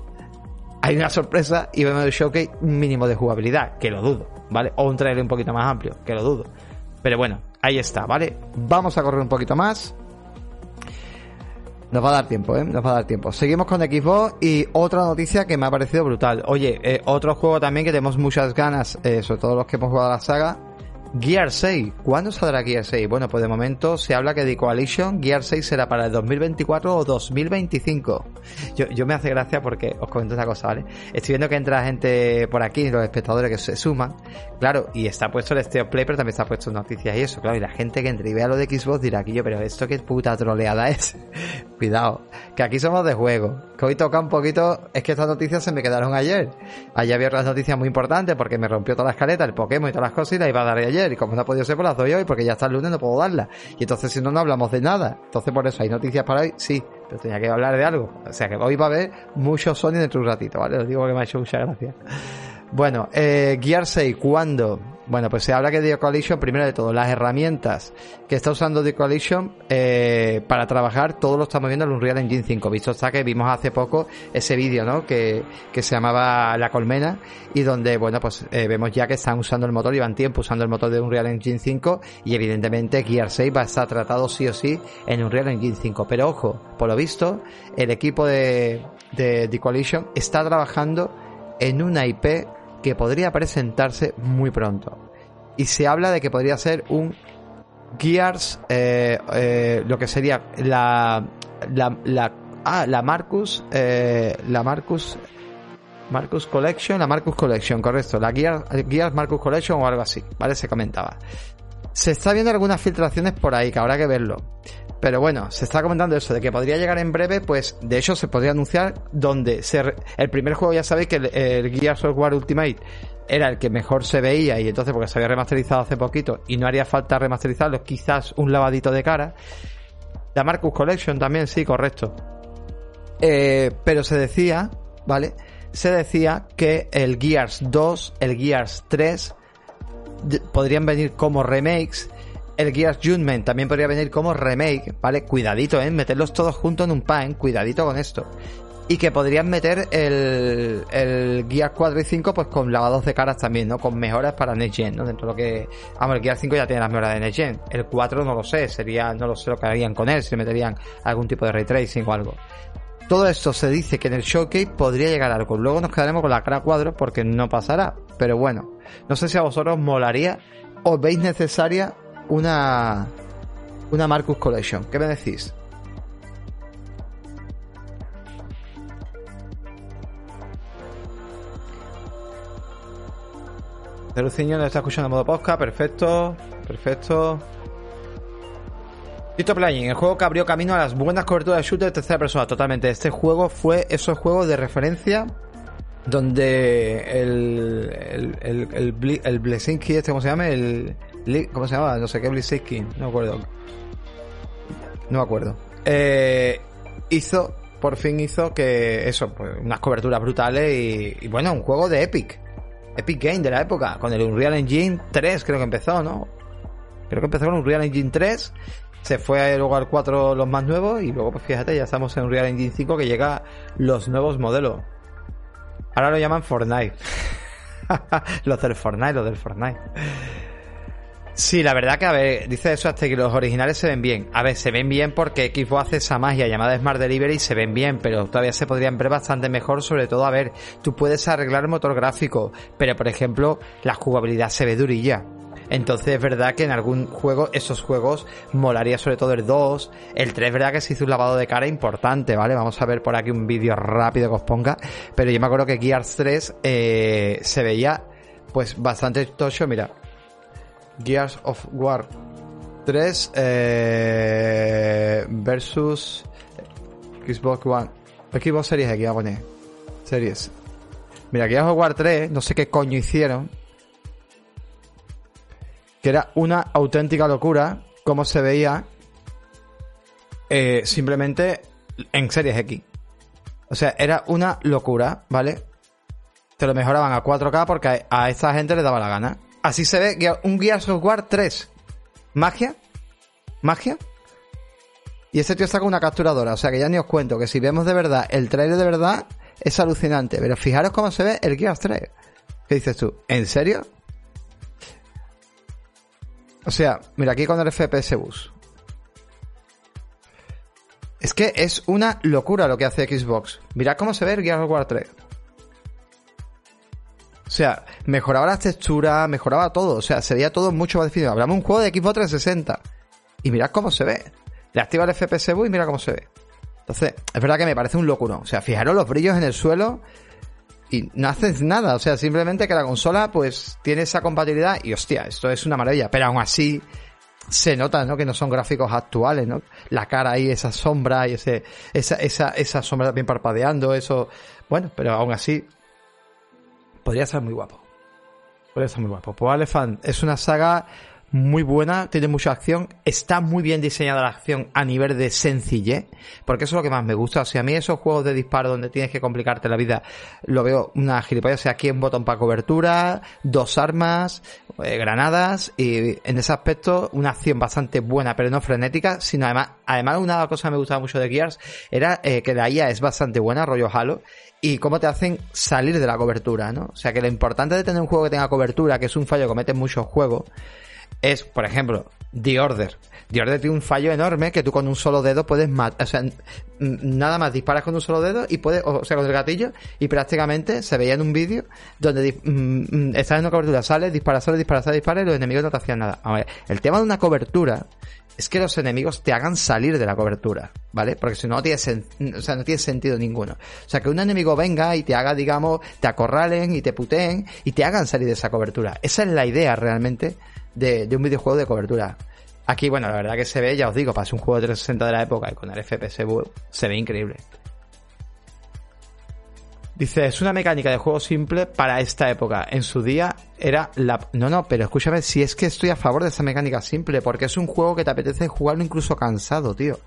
hay una sorpresa y vemos el showcase mínimo de jugabilidad, que lo dudo, ¿vale? O un trailer un poquito más amplio, que lo dudo. Pero bueno, ahí está, ¿vale? Vamos a correr un poquito más. Nos va a dar tiempo, ¿eh? Nos va a dar tiempo. Seguimos con Xbox y otra noticia que me ha parecido brutal. Oye, eh, otro juego también que tenemos muchas ganas, eh, sobre todo los que hemos jugado a la saga, Gear 6. ¿Cuándo saldrá Gear 6? Bueno, pues de momento se habla que de Coalition Gear 6 será para el 2024 o 2025. Yo, yo me hace gracia porque os comento esta cosa, ¿vale? Estoy viendo que entra gente por aquí, los espectadores que se suman. Claro, y está puesto el Steo Play, pero también está puesto noticias y eso, claro. Y la gente que entre y vea lo de Xbox dirá aquí yo, pero esto qué puta troleada es. Cuidado, que aquí somos de juego. Que hoy toca un poquito, es que estas noticias se me quedaron ayer. Ayer había otras noticias muy importantes porque me rompió toda la escaleta, el Pokémon y todas las cosas y la iba a dar ayer y como no ha podido ser, pues las doy hoy porque ya está el lunes, no puedo darla. Y entonces si no, no hablamos de nada. Entonces por eso hay noticias para hoy, sí, pero tenía que hablar de algo. O sea que hoy va a haber mucho Sony dentro de un ratito, ¿vale? Os digo que me ha hecho mucha gracia. Bueno, eh, Gear 6, ¿cuándo? Bueno, pues se habla que The Coalition, primero de todo, las herramientas que está usando The eh, para trabajar, todo lo estamos viendo en Unreal Engine 5. Visto está que vimos hace poco ese vídeo, ¿no? Que, que se llamaba La Colmena y donde, bueno, pues eh, vemos ya que están usando el motor, llevan tiempo usando el motor de Unreal Engine 5 y evidentemente Gear 6 va a estar tratado sí o sí en Unreal Engine 5. Pero ojo, por lo visto, el equipo de, de The Coalition está trabajando en una IP que podría presentarse muy pronto. Y se habla de que podría ser un Gears, eh, eh, lo que sería la, la, la, ah, la Marcus, eh, la Marcus, Marcus Collection, la Marcus Collection, correcto, la Gears, Gears Marcus Collection o algo así, ¿vale? Se comentaba. Se está viendo algunas filtraciones por ahí, que habrá que verlo. Pero bueno, se está comentando eso, de que podría llegar en breve, pues de hecho se podría anunciar donde ser el primer juego ya sabéis que el, el Gear Software Ultimate era el que mejor se veía y entonces porque se había remasterizado hace poquito y no haría falta remasterizarlo, quizás un lavadito de cara. La Marcus Collection también, sí, correcto. Eh, pero se decía, ¿vale? Se decía que el Gears 2, el Gears 3 podrían venir como remakes el Gears Judgment también podría venir como remake, ¿vale? Cuidadito, ¿eh? Meterlos todos juntos en un pan, cuidadito con esto. Y que podrían meter el, el Gears 4 y 5 pues con lavados de caras también, ¿no? Con mejoras para Next Gen, ¿no? Dentro de lo que... Vamos, el Gears 5 ya tiene las mejoras de Next Gen. El 4 no lo sé, sería... No lo sé lo que harían con él, si le meterían algún tipo de ray tracing o algo. Todo esto se dice que en el showcase podría llegar algo. Luego nos quedaremos con la cara cuadro porque no pasará. Pero bueno, no sé si a vosotros molaría o veis necesaria una, una Marcus Collection. ¿Qué me decís? De Luciño nos está escuchando en modo podcast, perfecto, perfecto. Tito Playing, el juego que abrió camino a las buenas coberturas de shooter de tercera persona, totalmente. Este juego fue esos juegos de referencia donde el el, el, el, el Blesinski, este, ¿cómo se llama? El, ¿Cómo se llama? No sé qué Blesinski, no me acuerdo. No me acuerdo. Eh, hizo, por fin hizo que eso, pues, unas coberturas brutales y, y bueno, un juego de Epic. Epic Game de la época, con el Unreal Engine 3 creo que empezó, ¿no? Creo que empezó con Unreal Engine 3 se fue luego al 4 los más nuevos y luego, pues fíjate, ya estamos en Unreal Engine 5 que llega los nuevos modelos. Ahora lo llaman Fortnite. los del Fortnite, los del Fortnite. Sí, la verdad que, a ver, dice eso hasta que los originales se ven bien. A ver, se ven bien porque Xbox hace esa magia llamada Smart Delivery y se ven bien, pero todavía se podrían ver bastante mejor, sobre todo, a ver, tú puedes arreglar el motor gráfico, pero por ejemplo, la jugabilidad se ve durilla. Entonces es verdad que en algún juego, esos juegos, molaría sobre todo el 2. El 3 es verdad que se hizo un lavado de cara importante, ¿vale? Vamos a ver por aquí un vídeo rápido que os ponga. Pero yo me acuerdo que Gears 3 eh, se veía pues bastante tocho, mira. Gears of War 3 eh, versus Xbox One. Xbox Series X. Series. Mira, Gears of War 3, no sé qué coño hicieron que era una auténtica locura como se veía eh, simplemente en Series X. O sea, era una locura, ¿vale? Te lo mejoraban a 4K porque a esta gente le daba la gana. Así se ve un Gears of War 3. Magia. Magia. Y este tío saca una capturadora. O sea que ya ni os cuento que si vemos de verdad el trailer de verdad es alucinante. Pero fijaros cómo se ve el Gears 3. ¿Qué dices tú? ¿En serio? O sea, mira aquí con el FPS Bus. Es que es una locura lo que hace Xbox. Mira cómo se ve el Gears of War 3. O sea, mejoraba las texturas, mejoraba todo. O sea, sería todo mucho más definido. Hablamos un juego de Xbox 360. Y mirad cómo se ve. Le activa el FPS Boost y mira cómo se ve. Entonces, es verdad que me parece un locuro. O sea, fijaros los brillos en el suelo y no haces nada, o sea, simplemente que la consola pues tiene esa compatibilidad y hostia, esto es una maravilla, pero aún así se nota, ¿no? Que no son gráficos actuales, ¿no? La cara ahí, esa sombra y ese, esa, esa, esa sombra bien parpadeando, eso, bueno, pero aún así podría ser muy guapo. Podría ser muy guapo. Pues Elephant es una saga muy buena, tiene mucha acción, está muy bien diseñada la acción a nivel de sencillez, porque eso es lo que más me gusta. O sea, a mí esos juegos de disparo donde tienes que complicarte la vida, lo veo una gilipollas. O sea, aquí un botón para cobertura, dos armas, eh, granadas, y en ese aspecto una acción bastante buena, pero no frenética, sino además, además una cosa que me gustaba mucho de Gears era eh, que la IA es bastante buena, rollo Halo, y cómo te hacen salir de la cobertura, ¿no? O sea, que lo importante de tener un juego que tenga cobertura, que es un fallo que cometen muchos juegos, es, por ejemplo, The Order. The Order tiene un fallo enorme que tú con un solo dedo puedes matar, o sea, nada más disparas con un solo dedo y puedes, o sea, con el gatillo y prácticamente se veía en un vídeo donde mm, estás en una cobertura, sales, disparas, sales, disparas, sales, disparas y los enemigos no te hacían nada. A ver, el tema de una cobertura es que los enemigos te hagan salir de la cobertura, ¿vale? Porque si no, no tiene, o sea, no tiene sentido ninguno. O sea, que un enemigo venga y te haga, digamos, te acorralen y te puteen y te hagan salir de esa cobertura. Esa es la idea realmente de, un videojuego de cobertura. Aquí, bueno, la verdad que se ve, ya os digo, para ser un juego de 360 de la época y con el FPS se ve increíble. Dice, es una mecánica de juego simple para esta época. En su día era la... No, no, pero escúchame, si es que estoy a favor de esa mecánica simple, porque es un juego que te apetece jugarlo incluso cansado, tío.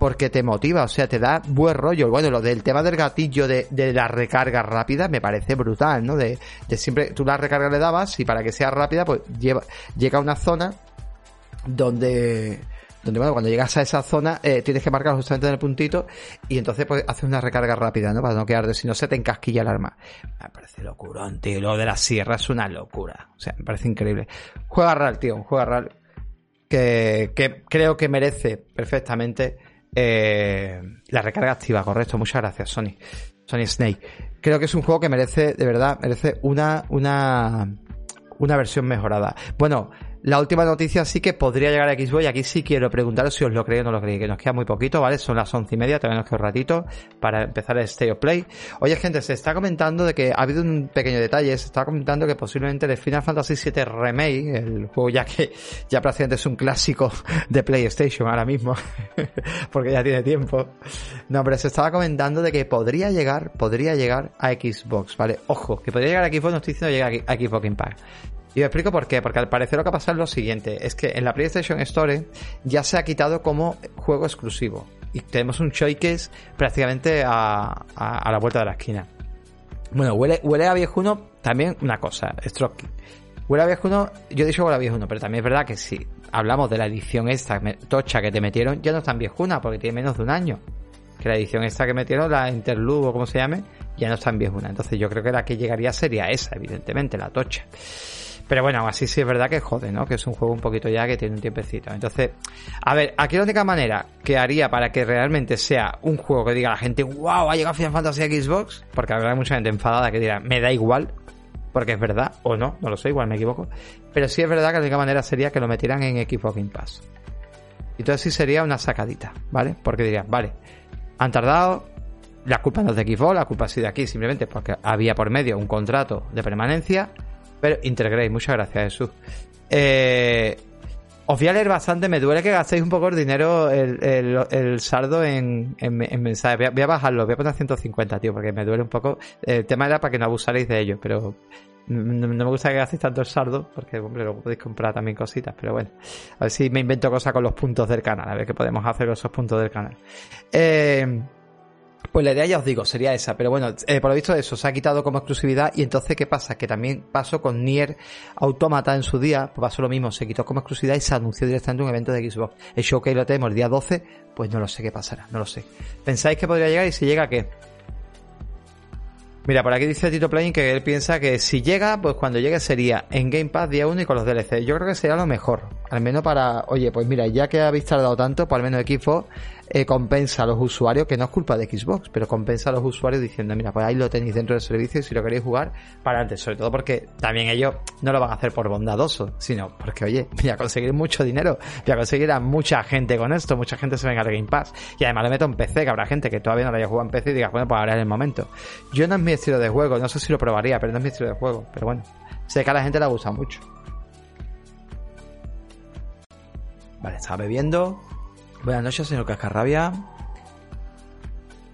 Porque te motiva, o sea, te da buen rollo. Bueno, lo del tema del gatillo de, la recarga rápida me parece brutal, ¿no? De, de siempre, tú la recarga le dabas y para que sea rápida, pues lleva, llega a una zona donde donde bueno, cuando llegas a esa zona eh, tienes que marcar justamente en el puntito y entonces pues haces una recarga rápida, ¿no? Para no quedarte, si no se te encasquilla el arma. Me parece locurón, tío. Lo de la sierra es una locura. O sea, me parece increíble. Juega RAL, tío, juega RAL que, que creo que merece perfectamente eh, la recarga activa, correcto. Muchas gracias, Sony. Sony Snake. Creo que es un juego que merece, de verdad, merece una, una, una versión mejorada. Bueno, la última noticia sí que podría llegar a Xbox y aquí sí quiero preguntaros si os lo creéis o no lo creéis, que nos queda muy poquito, ¿vale? Son las once y media, todavía nos queda un ratito para empezar el State of Play. Oye, gente, se está comentando de que ha habido un pequeño detalle, se está comentando que posiblemente el Final Fantasy VII Remake, el juego ya que ya prácticamente es un clásico de PlayStation ahora mismo, porque ya tiene tiempo. No, pero se estaba comentando de que podría llegar, podría llegar a Xbox, ¿vale? Ojo, que podría llegar a Xbox, no estoy diciendo llegar a Xbox Impact. Y os explico por qué, porque al parecer lo que ha pasado es lo siguiente, es que en la PlayStation Store ya se ha quitado como juego exclusivo. Y tenemos un showcase prácticamente a, a, la vuelta de la esquina. Bueno, huele, huele a viejuno también una cosa, Stroke. Huele a viejuno, yo he dicho huele a viejuno, pero también es verdad que si hablamos de la edición esta tocha que te metieron, ya no es tan viejuna, porque tiene menos de un año. Que la edición esta que metieron, la Interlude o como se llame, ya no es tan viejuna. Entonces yo creo que la que llegaría sería esa, evidentemente, la tocha. Pero bueno, así sí es verdad que jode, ¿no? Que es un juego un poquito ya que tiene un tiempecito. Entonces, a ver, aquí la única manera que haría para que realmente sea un juego que diga a la gente, wow, ha llegado Final Fantasy Xbox, porque habrá mucha gente enfadada que dirá, me da igual, porque es verdad, o no, no lo sé, igual me equivoco. Pero sí es verdad que la única manera sería que lo metieran en Xbox Game Pass. Y entonces sí sería una sacadita, ¿vale? Porque dirían, vale, han tardado, la culpa no es de Xbox, la culpa ha sido aquí, simplemente porque había por medio un contrato de permanencia pero Intergrade, muchas gracias, Jesús. Eh, os voy a leer bastante, me duele que gastéis un poco el dinero, el, el, saldo en, en, mensajes. Voy a, bajarlo, voy a poner 150, tío, porque me duele un poco. El tema era para que no abusaréis de ello, pero no, me gusta que gastéis tanto el saldo, porque, hombre, luego podéis comprar también cositas, pero bueno. A ver si me invento cosas con los puntos del canal, a ver qué podemos hacer con esos puntos del canal. Eh, pues la idea ya os digo, sería esa, pero bueno, eh, por lo visto eso, se ha quitado como exclusividad y entonces ¿qué pasa? Que también pasó con Nier Automata en su día, pues pasó lo mismo, se quitó como exclusividad y se anunció directamente un evento de Xbox. El show que lo tenemos el día 12, pues no lo sé qué pasará, no lo sé. ¿Pensáis que podría llegar y si llega qué? Mira, por aquí dice Tito Playing que él piensa que si llega, pues cuando llegue sería en Game Pass día 1 y con los DLC. Yo creo que sería lo mejor. Al menos para, oye, pues mira, ya que habéis tardado tanto, por al menos Xbox eh, compensa a los usuarios, que no es culpa de Xbox, pero compensa a los usuarios diciendo, mira, pues ahí lo tenéis dentro del servicio y si lo queréis jugar, para antes, sobre todo porque también ellos no lo van a hacer por bondadoso, sino porque, oye, voy a conseguir mucho dinero, voy a conseguir a mucha gente con esto, mucha gente se venga al Game Pass, y además le meto en PC, que habrá gente que todavía no lo haya jugado en PC y diga, bueno, pues ahora es el momento. Yo no es mi estilo de juego, no sé si lo probaría, pero no es mi estilo de juego, pero bueno, sé que a la gente le gusta mucho. Vale, estaba bebiendo. Buenas noches, señor Cascarrabia.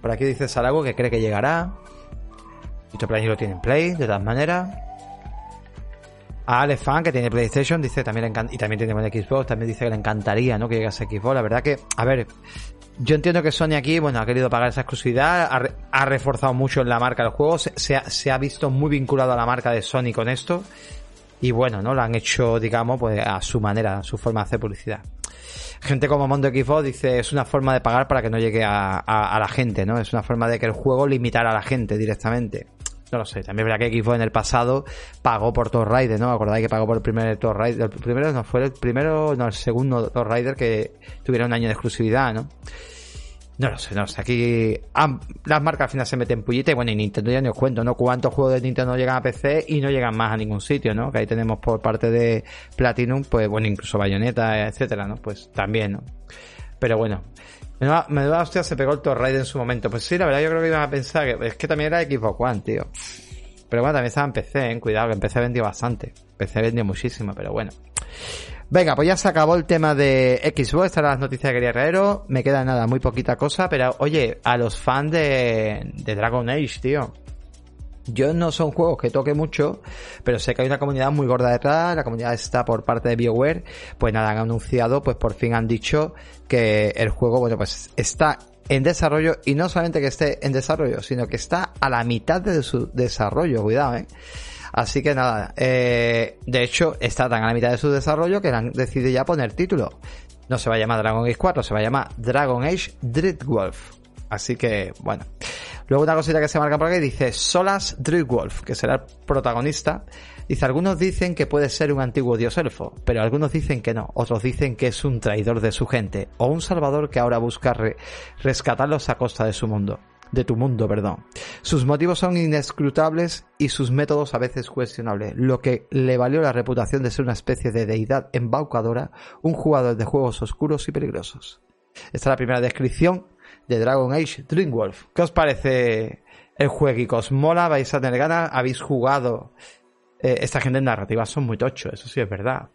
Por aquí dice Salago que cree que llegará. Visto Play lo tiene en Play, de todas maneras. A Alex Fan, que tiene PlayStation, dice también le y también tiene buen Xbox, también dice que le encantaría, ¿no? Que llegase a Xbox. La verdad que, a ver, yo entiendo que Sony aquí, bueno, ha querido pagar esa exclusividad, ha, reforzado mucho en la marca del juego, se, ha, se ha visto muy vinculado a la marca de Sony con esto. Y bueno, ¿no? Lo han hecho, digamos, pues a su manera, a su forma de hacer publicidad gente como Mondo Xbox dice es una forma de pagar para que no llegue a, la gente, ¿no? Es una forma de que el juego limitara a la gente directamente. No lo sé, también verá que Xbox en el pasado pagó por Tomb Raider, ¿no? Acordáis que pagó por el primer Tomb Raider, el primero no fue el primero, no, el segundo Tomb Raider que tuviera un año de exclusividad, ¿no? No lo sé, no sé. Aquí las marcas al final se meten pullita y bueno, y Nintendo ya ni os cuento, ¿no? Cuántos juegos de Nintendo llegan a PC y no llegan más a ningún sitio, ¿no? Que ahí tenemos por parte de Platinum, pues bueno, incluso Bayonetta, etcétera, ¿no? Pues también, ¿no? Pero bueno. Me da hostia se pegó el Thor Raid en su momento. Pues sí, la verdad yo creo que iban a pensar que es que también era Xbox One, tío. Pero bueno, también estaba en PC, ¿eh? Cuidado, que en PC vendió bastante. PC vendió muchísimo, pero bueno. Venga, pues ya se acabó el tema de Xbox, estas las noticias que quería traeros. Me queda nada, muy poquita cosa, pero oye, a los fans de, de Dragon Age, tío. Yo no son juegos que toque mucho, pero sé que hay una comunidad muy gorda detrás, la comunidad está por parte de BioWare, pues nada, han anunciado, pues por fin han dicho que el juego, bueno, pues está en desarrollo y no solamente que esté en desarrollo, sino que está a la mitad de su desarrollo, cuidado, eh. Así que nada, eh, de hecho está tan a la mitad de su desarrollo que han decidido ya poner título. No se va a llamar Dragon Age 4, se va a llamar Dragon Age Dreadwolf. Así que, bueno. Luego una cosita que se marca por aquí dice Solas Dreadwolf, que será el protagonista. Dice, algunos dicen que puede ser un antiguo dios elfo, pero algunos dicen que no. Otros dicen que es un traidor de su gente o un salvador que ahora busca rescatarlos a costa de su mundo. De tu mundo, perdón. Sus motivos son inescrutables y sus métodos a veces cuestionables, lo que le valió la reputación de ser una especie de deidad embaucadora, un jugador de juegos oscuros y peligrosos. Esta es la primera descripción de Dragon Age Dreamwolf. ¿Qué os parece el juego? ¿Os mola? ¿Vais a tener ganas? ¿Habéis jugado? Eh, esta gente en narrativa son muy tochos, eso sí es verdad.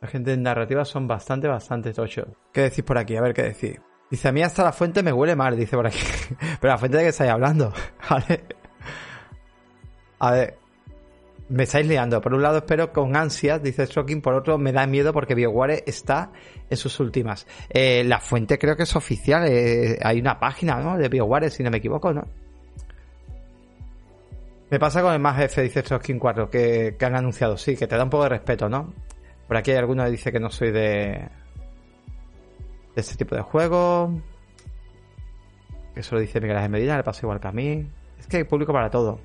La gente en narrativa son bastante, bastante tochos. ¿Qué decís por aquí? A ver qué decís. Dice, a mí hasta la fuente me huele mal, dice por aquí. Pero la fuente de que estáis hablando, ¿vale? A ver, me estáis liando. Por un lado espero con ansias, dice Stroking, por otro me da miedo porque BioWare está en sus últimas. Eh, la fuente creo que es oficial, eh, hay una página ¿no? de BioWare, si no me equivoco, ¿no? Me pasa con el más F, dice Stroking 4, que, que han anunciado, sí, que te da un poco de respeto, ¿no? Por aquí hay alguno que dice que no soy de, este tipo de juego. Eso lo dice Miguel Ángel Medina, le pasa igual que a mí. Es que hay público para todo.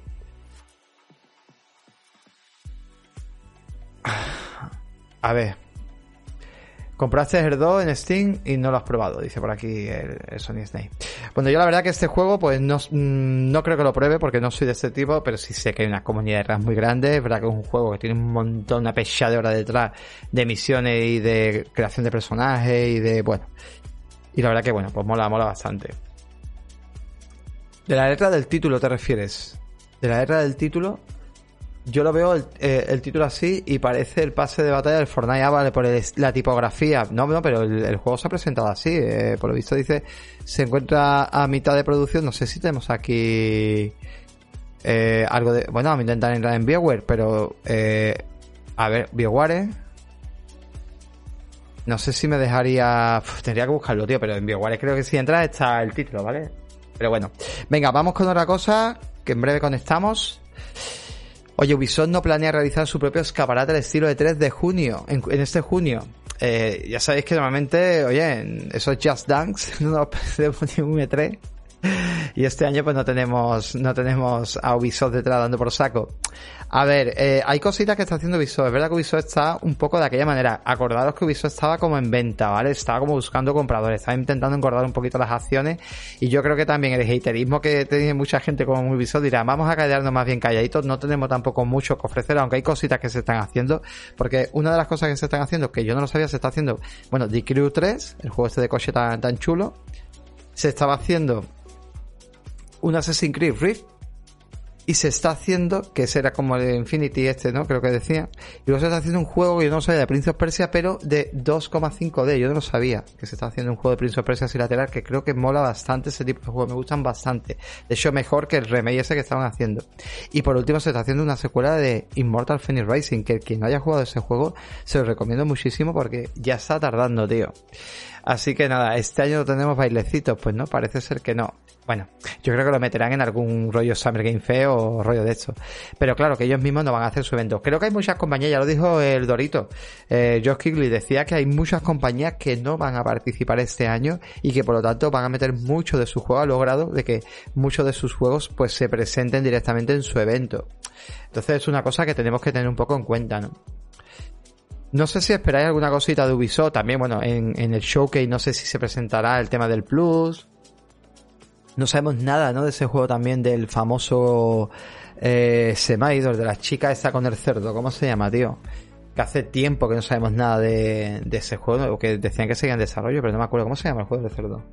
A ver. Compraste el 2 en Steam y no lo has probado, dice por aquí el, Sony Snake. Bueno, yo la verdad que este juego, pues no, mm, no creo que lo pruebe porque no soy de este tipo, pero sí sé que hay una comunidad de RAM muy grande. Es verdad que es un juego que tiene un montón, una pechada de horas detrás de misiones y de creación de personajes y de, bueno. Y la verdad que, bueno, pues mola, mola bastante. ¿De la letra del título te refieres? De la letra del título, yo lo veo eh, el, título así y parece el pase de batalla del Fortnite, ah, vale, por la tipografía. No, no, pero el, juego se ha presentado así. Eh, por lo visto dice, se encuentra a mitad de producción. No sé si tenemos aquí eh, algo de... Bueno, vamos a intentar entrar en BioWare, pero... a ver, BioWare... No sé si me dejaría... tendría que buscarlo, tío, pero en BioWare creo que si entras está el título, ¿vale? Pero bueno. Venga, vamos con otra cosa que en breve conectamos. Oye, Ubisoft no planea realizar su propio escaparate al estilo de 3 de junio, en, este junio. Eh, ya sabéis que normalmente, oye, esos Just Dance no nos perdemos ni un E3. y este año pues no tenemos, no tenemos a Ubisoft detrás dando por saco. A ver, eh, hay cositas que está haciendo Ubisoft. Es verdad que Ubisoft está un poco de aquella manera. Acordaros que Ubisoft estaba como en venta, ¿vale? Estaba como buscando compradores. Estaba intentando engordar un poquito las acciones. Y yo creo que también el haterismo que tiene mucha gente como Ubisoft dirá, vamos a callarnos más bien calladitos. No tenemos tampoco mucho que ofrecer, aunque hay cositas que se están haciendo. Porque una de las cosas que se están haciendo, que yo no lo sabía, se está haciendo, bueno, The Crew 3, el juego este de coche tan, tan chulo. Se estaba haciendo un Assassin's Creed Rift y se está haciendo, que será como el Infinity este, ¿no? Creo que decía. Y luego se está haciendo un juego que yo no sabía de Prince of Persia, pero de 2,5D. Yo no lo sabía que se está haciendo un juego de Prince of Persia así lateral, que creo que mola bastante ese tipo de juegos. Me gustan bastante. De hecho, mejor que el remake ese que estaban haciendo. Y por último, se está haciendo una secuela de Immortal Phoenix Rising, que quien no haya jugado ese juego, se lo recomiendo muchísimo porque ya está tardando, tío. Así que nada, este año no tenemos bailecitos, pues no, parece ser que no. Bueno, yo creo que lo meterán en algún rollo Summer Game Feo o rollo de esto. Pero claro, que ellos mismos no van a hacer su evento. Creo que hay muchas compañías, ya lo dijo el Dorito. Eh, Josh Kigley decía que hay muchas compañías que no van a participar este año y que por lo tanto van a meter mucho de su juego a logrado de que muchos de sus juegos pues se presenten directamente en su evento. Entonces es una cosa que tenemos que tener un poco en cuenta, ¿no? No sé si esperáis alguna cosita de Ubisoft. También, bueno, en, en el showcase no sé si se presentará el tema del Plus. No sabemos nada, ¿no? De ese juego también del famoso eh, Semaidor, de la chica esa con el cerdo. ¿Cómo se llama, tío? Que hace tiempo que no sabemos nada de, de ese juego, o que decían que seguía en desarrollo, pero no me acuerdo. ¿Cómo se llama el juego del cerdo?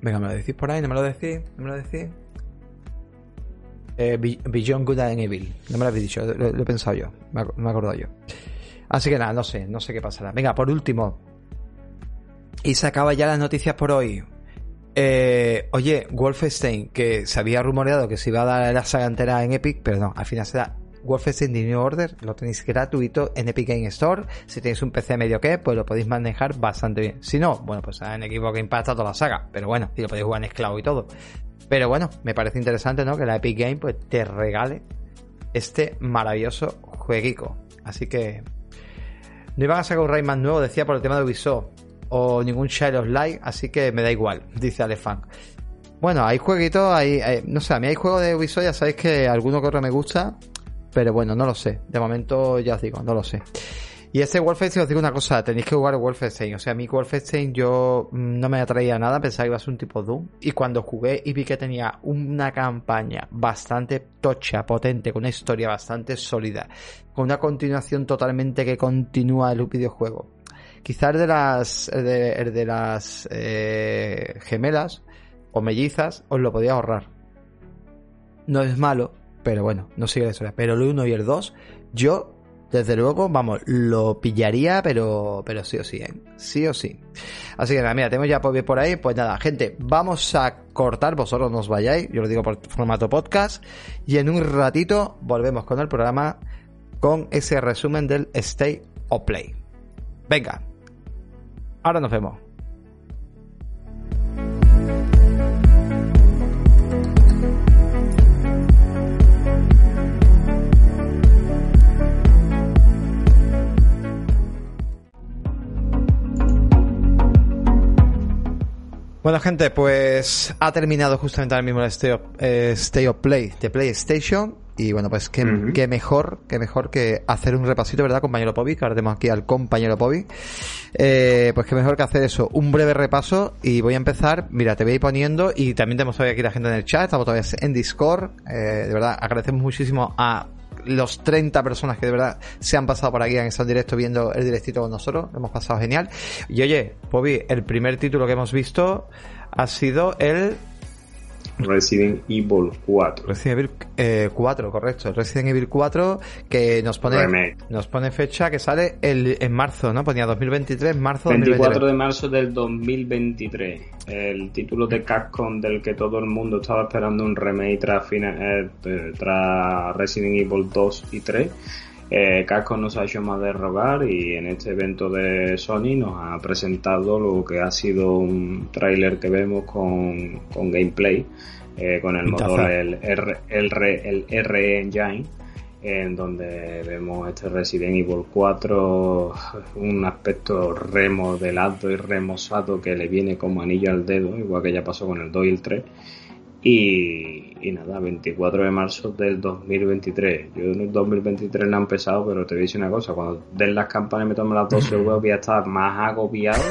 Venga, ¿me lo decís por ahí? ¿No me lo decís? ¿No me lo decís? Eh, Beyond Good and Evil. No me lo habéis dicho, lo, he pensado yo. Me, me he yo. Así que nada, no sé, no sé qué pasará. Venga, por último. Y se acaba ya las noticias por hoy. Eh, oye, Wolfenstein, que se había rumoreado que se iba a dar la saga entera en Epic, pero no, al final se da Wolfenstein The New Order, lo tenéis gratuito en Epic Game Store. Si tenéis un PC medio que, pues lo podéis manejar bastante bien. Si no, bueno, pues en equipo que impacta toda la saga, pero bueno, y lo podéis jugar en esclavo y todo. Pero bueno, me parece interesante, ¿no? Que la Epic Game pues te regale este maravilloso jueguico. Así que no iban a sacar un Rayman nuevo, decía por el tema de Ubisoft, o ningún Child of Light, así que me da igual, dice Alefan. Bueno, hay jueguitos, hay, no sé, a mí hay juegos de Ubisoft, ya sabéis que alguno que otro me gusta, pero bueno, no lo sé. De momento ya os digo, no lo sé. Y ese Wolfenstein, os digo una cosa, tenéis que jugar Wolfenstein. O sea, a mí Wolfenstein yo mm, no me atraía nada, pensaba que iba a un tipo Doom. Y cuando jugué y vi que tenía una campaña bastante tocha, potente, con una historia bastante sólida, con una continuación totalmente que continúa el videojuego. Quizás de las, de, de las eh, gemelas o mellizas os lo podía ahorrar. No es malo, pero bueno, no sigue la historia. Pero el 1 y el 2, yo desde luego, vamos, lo pillaría, pero, pero sí o sí, ¿eh? Sí o sí. Así que nada, mira, tenemos ya por ahí. Pues nada, gente, vamos a cortar, vosotros nos vayáis, yo lo digo por formato podcast, y en un ratito volvemos con el programa con ese resumen del Stay o Play. Venga, ahora nos vemos. Bueno, gente, pues ha terminado justamente ahora mismo el Stay of, eh, Stay of Play de PlayStation. Y bueno, pues qué, mejor, qué mejor que hacer un repasito, ¿verdad, compañero Pobi? Que ahora tenemos aquí al compañero Pobi. Eh, pues qué mejor que hacer eso, un breve repaso. Y voy a empezar, mira, te voy a ir poniendo. Y también tenemos todavía aquí la gente en el chat, estamos todavía en Discord. Eh, de verdad, agradecemos muchísimo a los 30 personas que de verdad se han pasado por aquí, han estado en directo viendo el directito con nosotros, hemos pasado genial. Y oye, Bobby, el primer título que hemos visto ha sido el Resident Evil 4. Resident Evil eh, 4, correcto. Resident Evil 4 que nos pone nos pone fecha que sale el, en marzo, ¿no? Ponía 2023, marzo 24 de marzo del 2023. El título de Capcom del que todo el mundo estaba esperando un remake tras, eh, tras Resident Evil 2 y 3. Eh, Capcom nos ha hecho más de rogar y en este evento de Sony nos ha presentado lo que ha sido un tráiler que vemos con, con gameplay eh, con el motor el, R, el, el RE Engine en donde vemos este Resident Evil 4 un aspecto remodelado y remozado que le viene como anillo al dedo igual que ya pasó con el 2 y el 3 y, y, nada, 24 de marzo del 2023. Yo en el 2023 no he empezado, pero te voy a decir una cosa: cuando den las campanas y me tomen las 12 huevos, voy a estar más agobiado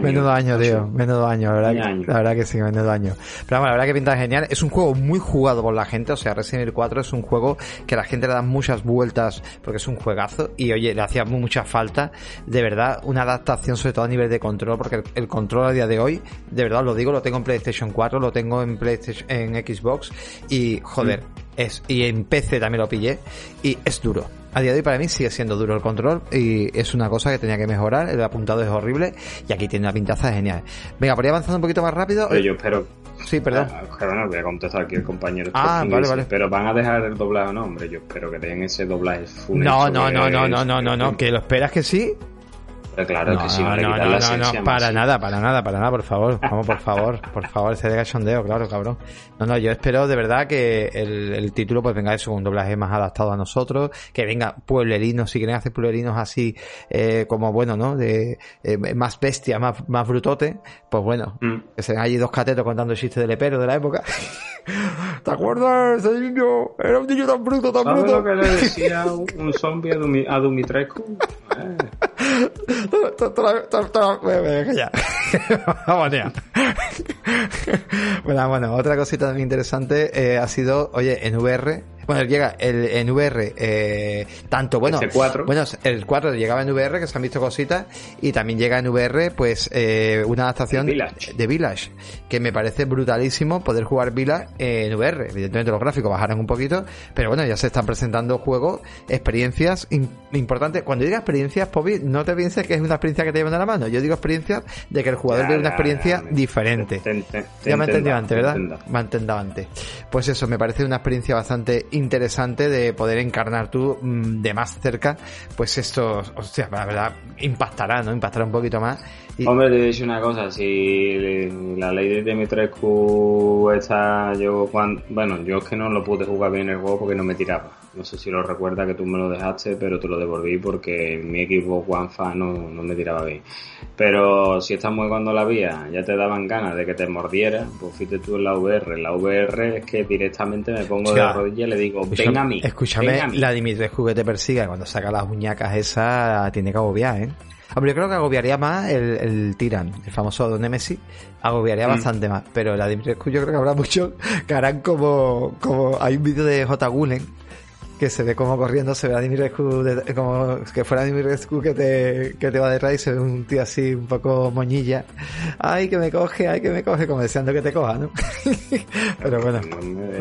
Menudo año, tío. Menudo año, la verdad, la verdad que sí, menudo año. Pero bueno, la verdad que pinta genial. Es un juego muy jugado por la gente. O sea, Resident Evil 4 es un juego que la gente le da muchas vueltas porque es un juegazo. Y oye, le hacía mucha falta, de verdad, una adaptación, sobre todo a nivel de control. Porque el, control a día de hoy, de verdad lo digo, lo tengo en PlayStation 4, lo tengo en PlayStation, en Xbox. Y joder, mm. Es, y en PC también lo pillé. Y es duro a día de hoy para mí sigue siendo duro el control y es una cosa que tenía que mejorar. El apuntado es horrible y aquí tiene una pintaza genial. Venga, por ahí avanzando un poquito más rápido. yo espero. Sí, perdón. Ah, voy a contestar aquí el compañero. Ah, vale, vale. Pero van a dejar el doblaje, no, hombre. Yo espero que den ese doblaje full. No, no, no, no, no, no, no, no, que lo esperas que sí claro que sí, no, no, no, no, para nada, para nada, para nada, por favor. Vamos, por favor, por favor, ese de cachondeo, claro, cabrón. No, no, yo espero de verdad que el, el título pues venga eso, un doblaje más adaptado a nosotros, que venga pueblerinos, si quieren hacer pueblerinos así, eh, como bueno, ¿no? De eh, más bestia, más, más brutote, pues bueno, mm. que se allí dos catetos contando chistes del epero de la época. ¿Te acuerdas? Ese niño era un niño tan bruto, tan ¿Sabes bruto. lo que le decía un zombie a, Dumi, a Dumitrescu? Bueno, bueno, otra cosita también interesante eh, ha sido, oye, en VR bueno, llega el, en VR, eh, tanto, bueno, el 4. bueno, el 4 llegaba en VR, que se han visto cositas, y también llega en VR, pues, eh, una adaptación de Village, que me parece brutalísimo poder jugar Village en VR. Evidentemente los gráficos bajarán un poquito, pero bueno, ya se están presentando juegos, experiencias importantes. Cuando diga experiencias, Pobi, no te pienses que es una experiencia que te llevan de la mano. Yo digo experiencias de que el jugador ve una experiencia diferente. ya me entendido antes, ¿verdad? Me ha entendido antes. Pues eso, me parece una experiencia bastante interesante de poder encarnar tú mm, de más cerca, pues esto, o sea, la verdad, impactará, ¿no? Impactará un poquito más Hombre, te decir una cosa, si la ley de Dimitrescu está, yo cuando, bueno, yo es que no lo pude jugar bien el juego porque no me tiraba. No sé si lo recuerdas que tú me lo dejaste, pero te lo devolví porque mi equipo Juanfa no, no me tiraba bien. Pero si estamos cuando la vía ya te daban ganas de que te mordiera, pues fíjate tú en la VR. La VR es que directamente me pongo de rodillas y le digo, venga a mí. Escúchame, la Dimitrescu que te persiga cuando saca las uñacas esa tiene que agobiar, ¿eh? Hombre, yo creo que agobiaría más el, el Tiran, el famoso Nemesis, agobiaría mm. bastante más. Pero la Dimitrescu yo creo que habrá muchos que harán como, como hay un vídeo de J. Gulen que se ve como corriendo, se ve a Dimirescu como que fuera Dimirescu que te, que te va detrás y se ve un tío así un poco moñilla. Ay, que me coge, ay, que me coge, como deseando que te coja, ¿no? pero bueno.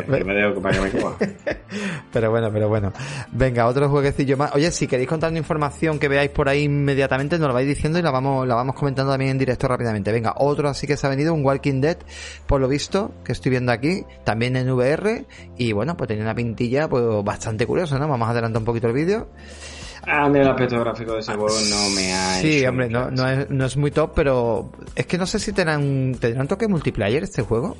me, me para que me coja. pero bueno, pero bueno. Venga, otro jueguecillo más. Oye, si queréis contar información que veáis por ahí inmediatamente, nos lo vais diciendo y la vamos, la vamos comentando también en directo rápidamente. Venga, otro así que se ha venido, un Walking Dead, por lo visto, que estoy viendo aquí, también en VR, y bueno, pues tenía una pintilla pues bastante curioso, ¿no? Vamos a adelantar un poquito el vídeo. A mí el aspecto gráfico de ese juego no me ha Sí, hombre, no, no, es, no es muy top, pero es que no sé si tendrán, tendrán toque multiplayer este juego.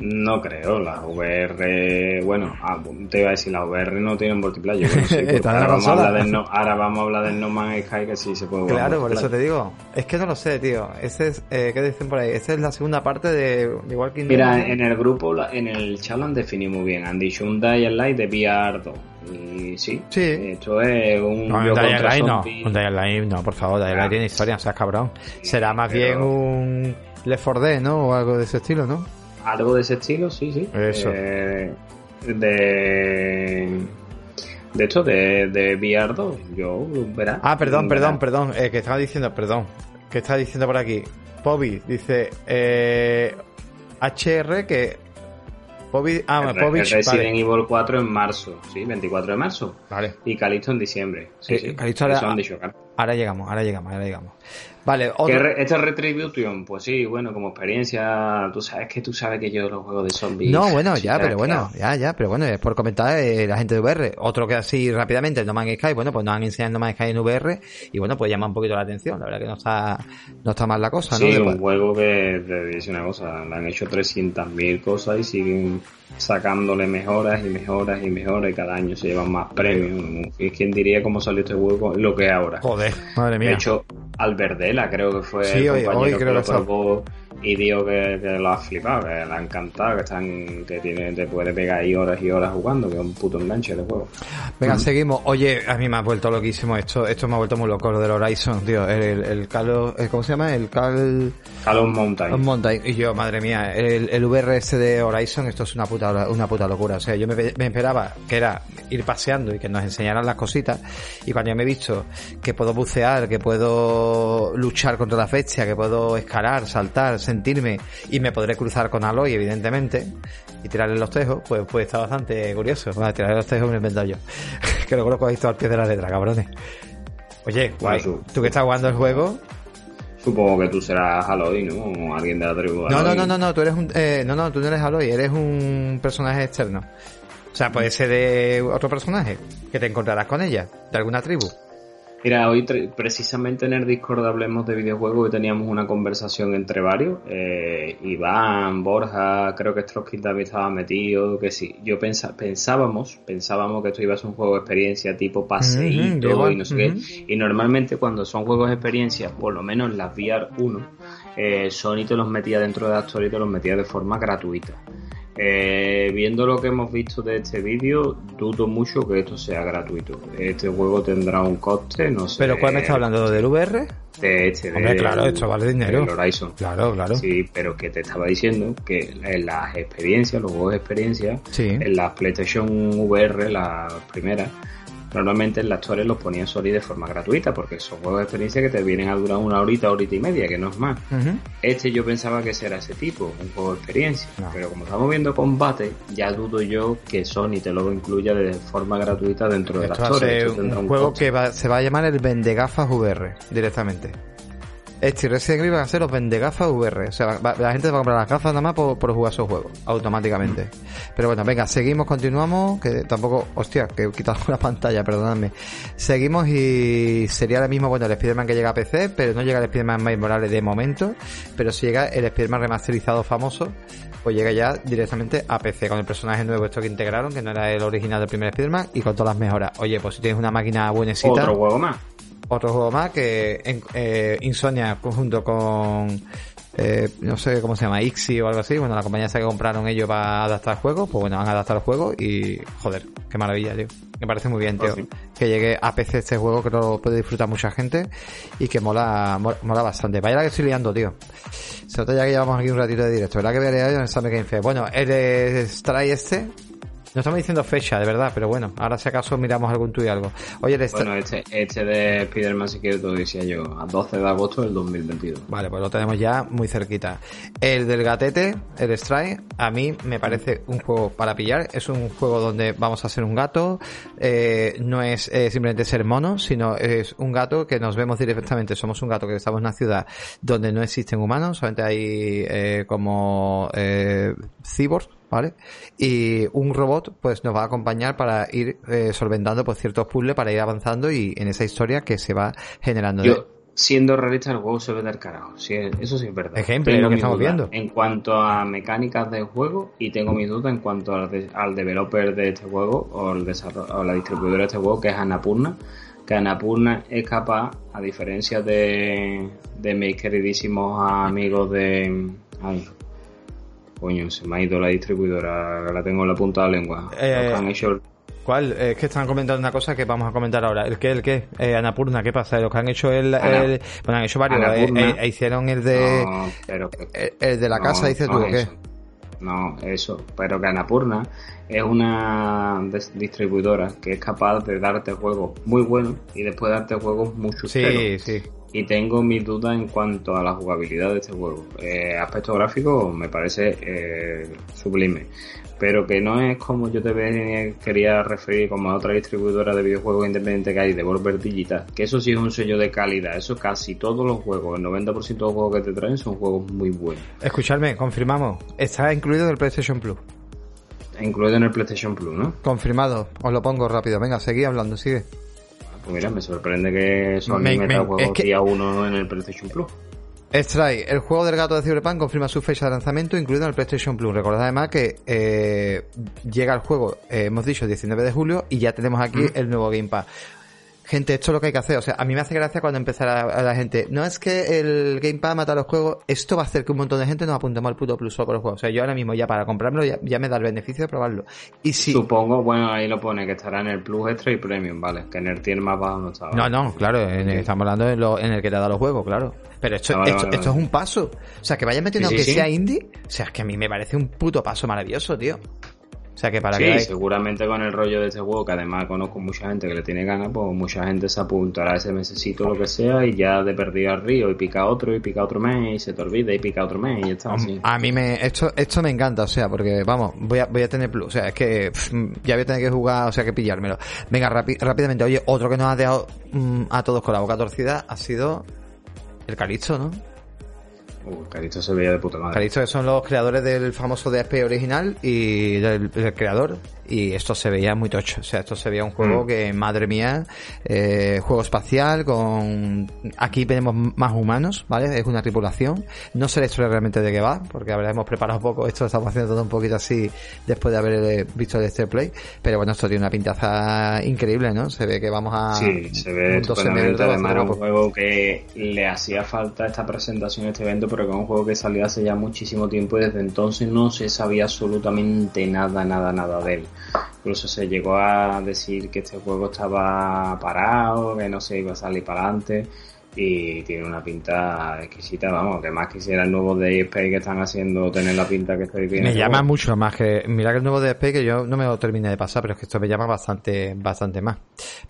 No creo, la VR, bueno, ah, te iba a decir, la VR no tiene multiplayer. ahora, vamos a hablar del no, ahora vamos a hablar del No Man's Sky que sí se puede jugar. Claro, por eso te digo. Es que no lo sé, tío. Ese es, eh, ¿qué dicen por ahí? Esa es la segunda parte de, igual que Mira, en el grupo, en el chat lo han definido muy bien. Han dicho un Dying Light de VR 2. Y sí, sí. esto es un. No, un Dying Light no. Un Dying Light no, por favor. Dying Light tiene historia, o sea, cabrón. Será más bien un Left 4 Dead, ¿no? O algo de ese estilo, ¿no? Algo de ese estilo, sí, sí. Eso. Eh, de. De hecho, de, de VR 2, yo verá. Ah, perdón, perdón, perdón. Eh, que estaba diciendo, perdón. Que estaba diciendo por aquí. Pobi dice. Eh, HR que. Pobi. Ah, Pobi. Resident Evil 4 en marzo, sí, 24 de marzo. Vale. Y Calixto en diciembre. Sí, sí. Calixto ahora, ahora llegamos, ahora llegamos, ahora llegamos. Vale, ¿Esta Retribution? Pues sí, bueno, como experiencia, tú sabes que tú sabes que yo los juegos de zombies. No, bueno, ya, pero bueno, ya, ya, pero bueno, es por comentar eh, la gente de VR. Otro que así rápidamente, el No Man's Sky, bueno, pues nos han enseñado No Man's Sky en VR y bueno, pues llama un poquito la atención. La verdad que no está, no está mal la cosa, ¿no? Sí, un juego que te dice una cosa, le han hecho 300.000 cosas y siguen sacándole mejoras y mejoras y mejoras y cada año se llevan más premios. Y quién diría cómo salió este juego lo que es ahora. Joder, madre mía. De hecho, Alberdela creo que fue sí, el compañero que, lo probó y dijo que, lo ha flipado, que le ha encantado, que están, que tiene, te puede pegar ahí horas y horas jugando, que es un puto enganche de juego. Venga, seguimos. Oye, a mí me ha vuelto loquísimo esto, esto me ha vuelto muy loco lo del Horizon, tío. El, el, Calo, ¿cómo se llama? El Cal... Calum Mountain. Mountain. Y yo, madre mía, el, el VRS de Horizon, esto es una puta, una puta locura. O sea, yo me, me esperaba que era ir paseando y que nos enseñaran las cositas. Y cuando ya me he visto que puedo bucear, que puedo luchar contra la fecha, que puedo escalar, saltar, sentirme y me podré cruzar con Aloy, evidentemente, y tirarle los tejos, pues, pues está bastante curioso. Bueno, tirarle los tejos me he inventado yo. que lo coloco ahí todo al pie de la letra, cabrones. Oye, guay, tú que estás jugando el juego, Supongo que tú serás Aloy, ¿no? O alguien de la tribu. No, no, no, no, no, tú eres un, eh, no, no, tú no eres Aloy, eres un personaje externo. O sea, puede ser de otro personaje que te encontrarás con ella, de alguna tribu. Mira, hoy precisamente en el Discord hablemos de videojuegos y teníamos una conversación entre varios. Eh, Iván, Borja, creo que Stroskin también estaba metido, que sí. Yo pensábamos, pensábamos que esto iba a ser un juego de experiencia tipo paseíto y no sé qué. Y normalmente cuando son juegos de experiencia, por lo menos las VR 1, eh, Sony te los metía dentro de la y te los metía de forma gratuita. Eh, viendo lo que hemos visto de este vídeo, dudo mucho que esto sea gratuito. Este juego tendrá un coste, no sé. ¿Pero cuál me está hablando? ¿Del VR? De este, Hombre, claro, esto vale dinero. Horizon. Claro, claro. Sí, pero que te estaba diciendo que en las experiencias, los juegos de experiencia, en las PlayStation VR, las primeras, Normalmente en las torres los ponían Sony de forma gratuita porque son juegos de experiencia que te vienen a durar una horita, horita y media, que no es más. Este yo pensaba que será ese tipo, un juego de experiencia. Pero como estamos viendo combate, ya dudo yo que Sony te lo incluya de forma gratuita dentro de las torres. Un, un juego que se va a llamar el Vendegafas VR directamente. Este Resident Evil van a ser los vendegafas VR. O sea, va- la gente va a comprar las gafas nada más por, por jugar esos juegos, automáticamente. Pero bueno, venga, seguimos, continuamos. Que tampoco, hostia, que he quitado la pantalla, perdonadme. Seguimos y sería ahora mismo, bueno, el Spider-Man que llega a PC, pero no llega el Spider-Man Miles Morales de momento. Pero si llega el Spider-Man remasterizado famoso, pues llega ya directamente a PC con el personaje nuevo esto que integraron, que no era el original del primer Spider-Man, y con todas las mejoras. Oye, pues si tienes una máquina buenecita Otro juego más. Otro juego más que en, eh, Insomnia junto con eh, no sé cómo se llama Ixi o algo así. Bueno la compañía esa que compraron ellos para adaptar el juego pues bueno van a adaptar el juego y joder qué maravilla tío. Me parece muy bien tío. Pues sí. que llegue a PC este juego que lo puede disfrutar mucha gente y que mola mola, mola bastante. Vaya la que estoy liando tío. Se nota ya que llevamos aquí un ratito de directo verdad que veré en el Summer Game Fest bueno el Stray este no estamos diciendo fecha, de verdad, pero bueno, ahora si acaso miramos algún y algo. Oye, Stray- Bueno, este, este de Spider-Man, si quieres, te lo decía yo, a 12 de agosto del 2022. Vale, pues lo tenemos ya muy cerquita. El del gatete, el Stray, a mí me parece un juego para pillar. Es un juego donde vamos a ser un gato. eh, no es eh, simplemente ser mono, sino es un gato que nos vemos directamente. Somos un gato que estamos en una ciudad donde no existen humanos, solamente hay eh, como eh, cyborgs. ¿Vale? Y un robot pues nos va a acompañar para ir eh, solventando pues ciertos puzzles para ir avanzando y en esa historia que se va generando. Yo, siendo realista, el juego se ve del carajo. Sí, eso sí es verdad. Tengo lo que estamos viendo. En cuanto a mecánicas del juego, y tengo mis dudas en cuanto al, de- al developer de este juego, o, el o la distribuidora de este juego, que es Annapurna. Que Annapurna es capaz, a diferencia de, de mis queridísimos amigos de. Ay, coño, se me ha ido la distribuidora, la tengo en la punta de la lengua. Eh, han hecho ¿Cuál? Eh, Es que están comentando una cosa que vamos a comentar ahora. ¿El qué? ¿El qué? Eh, Anapurna, ¿qué pasa? Los que han hecho el... Bueno, han hecho varios. Eh, eh, hicieron el de... No, pero que- el, de la No, casa, dices no tú, ¿o es qué? eso. No, eso. Pero que Annapurna es una distribuidora que es capaz de darte juegos muy buenos y después darte juegos muy chusteros. Sí, sí. Y tengo mis dudas en cuanto a la jugabilidad de este juego. Eh, aspecto gráfico me parece eh, sublime. Pero que no es como yo te quería referir como a otra distribuidora de videojuegos independiente que hay, Devolver Digital. Que eso sí es un sello de calidad. Eso casi todos los juegos, el 90% de los juegos que te traen son juegos muy buenos. Escuchadme, confirmamos. Está incluido en el PlayStation Plus. Incluido en el PlayStation Plus, ¿no? Confirmado. Os lo pongo rápido. Venga, seguí hablando, sigue. Pues mira, me sorprende que Sony Me- meta me- juegos es que- día uno en el PlayStation Plus. Stray, el juego del gato de Cyberpunk confirma su fecha de lanzamiento, incluido en el PlayStation Plus. Recordad además que eh, llega el juego, eh, hemos dicho, el 19 de julio, y ya tenemos aquí el nuevo Game Pass. Gente, esto es lo que hay que hacer. O sea, a mí me hace gracia cuando empezara a la gente. No es que el Game Pass mata los juegos. Esto va a hacer que un montón de gente nos apuntemos al puto plus por los juegos. O sea, yo ahora mismo ya para comprármelo ya, ya me da el beneficio de probarlo. Y si... Supongo, bueno, ahí lo pone que estará en el Plus Extra y Premium, vale. Que en el tier más bajo no estaba. No, no, claro, en- estamos hablando en, lo, en el que te da los juegos, claro. Pero esto, es un paso. O sea, que vaya metiendo Sí, sí. sea indie. O sea, es que a mí me parece un puto paso maravilloso, tío. O sea, que para Sí, que... seguramente con el rollo de este juego, que además conozco mucha gente que le tiene ganas, pues mucha gente se apuntará a ese mesecito lo que sea y ya de perdido al río y pica otro y pica otro mes y se te olvida y pica otro mes y está así. A mí me, esto, esto me encanta, o sea, porque vamos, voy a, voy a tener plus, o sea, es que pff, ya voy a tener que jugar, o sea, que pillármelo. Venga, rápidamente, oye, otro que nos ha dejado mm, a todos con la boca torcida ha sido el Calixto, ¿no? Uh, se veía de puta madre. Calixto que son los creadores del famoso DSP original y del, del creador y esto se veía muy tocho, o sea, esto se veía un juego Mm. que, madre mía, eh, juego espacial con... Aquí tenemos más humanos, ¿vale? Es una tripulación, no sé la historia realmente de qué va, porque ahora hemos preparado poco, esto lo estamos haciendo todo un poquito así después de haber eh, visto el este play, pero bueno, esto tiene una pintaza increíble, ¿no? Se ve que vamos a... Sí, se ve un 12 estupendamente. metros, Además, un guapo. juego que le hacía falta esta presentación, este evento, pero que es un juego que salió hace ya muchísimo tiempo y desde entonces no se sabía absolutamente nada, nada, nada de él. Incluso se llegó a decir que este juego estaba parado, que no se iba a salir para adelante. Y tiene una pinta exquisita, vamos, que más quisiera el nuevo DSP que están haciendo tener la pinta que estoy viendo. Me llama mucho más que. Mira que el nuevo DSP que yo no me lo terminé de pasar, pero es que esto me llama bastante, bastante más.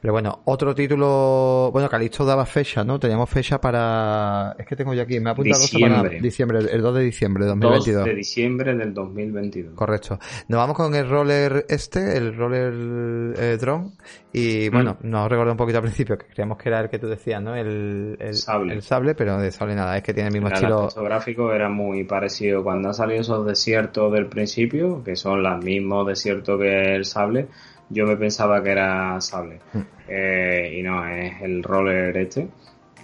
Pero bueno, otro título. Bueno, Calixto daba fecha, ¿no? Teníamos fecha para. Es que tengo yo aquí, me ha apuntado cosa para Diciembre. diciembre, el 2 de diciembre de 2 2022. de diciembre del 2022. Correcto. Nos vamos con el roller este, el roller eh, drone. Y bueno, nos recordó un poquito al principio que creíamos que era el que tú decías, ¿no? El, el, el, sable. el sable, pero de sable nada, es que tiene el mismo estilo. El gráfico era muy parecido cuando han salido esos desiertos del principio, que son los mismos desiertos que el sable. Yo me pensaba que era sable. Mm. Eh, y no, es el roller este.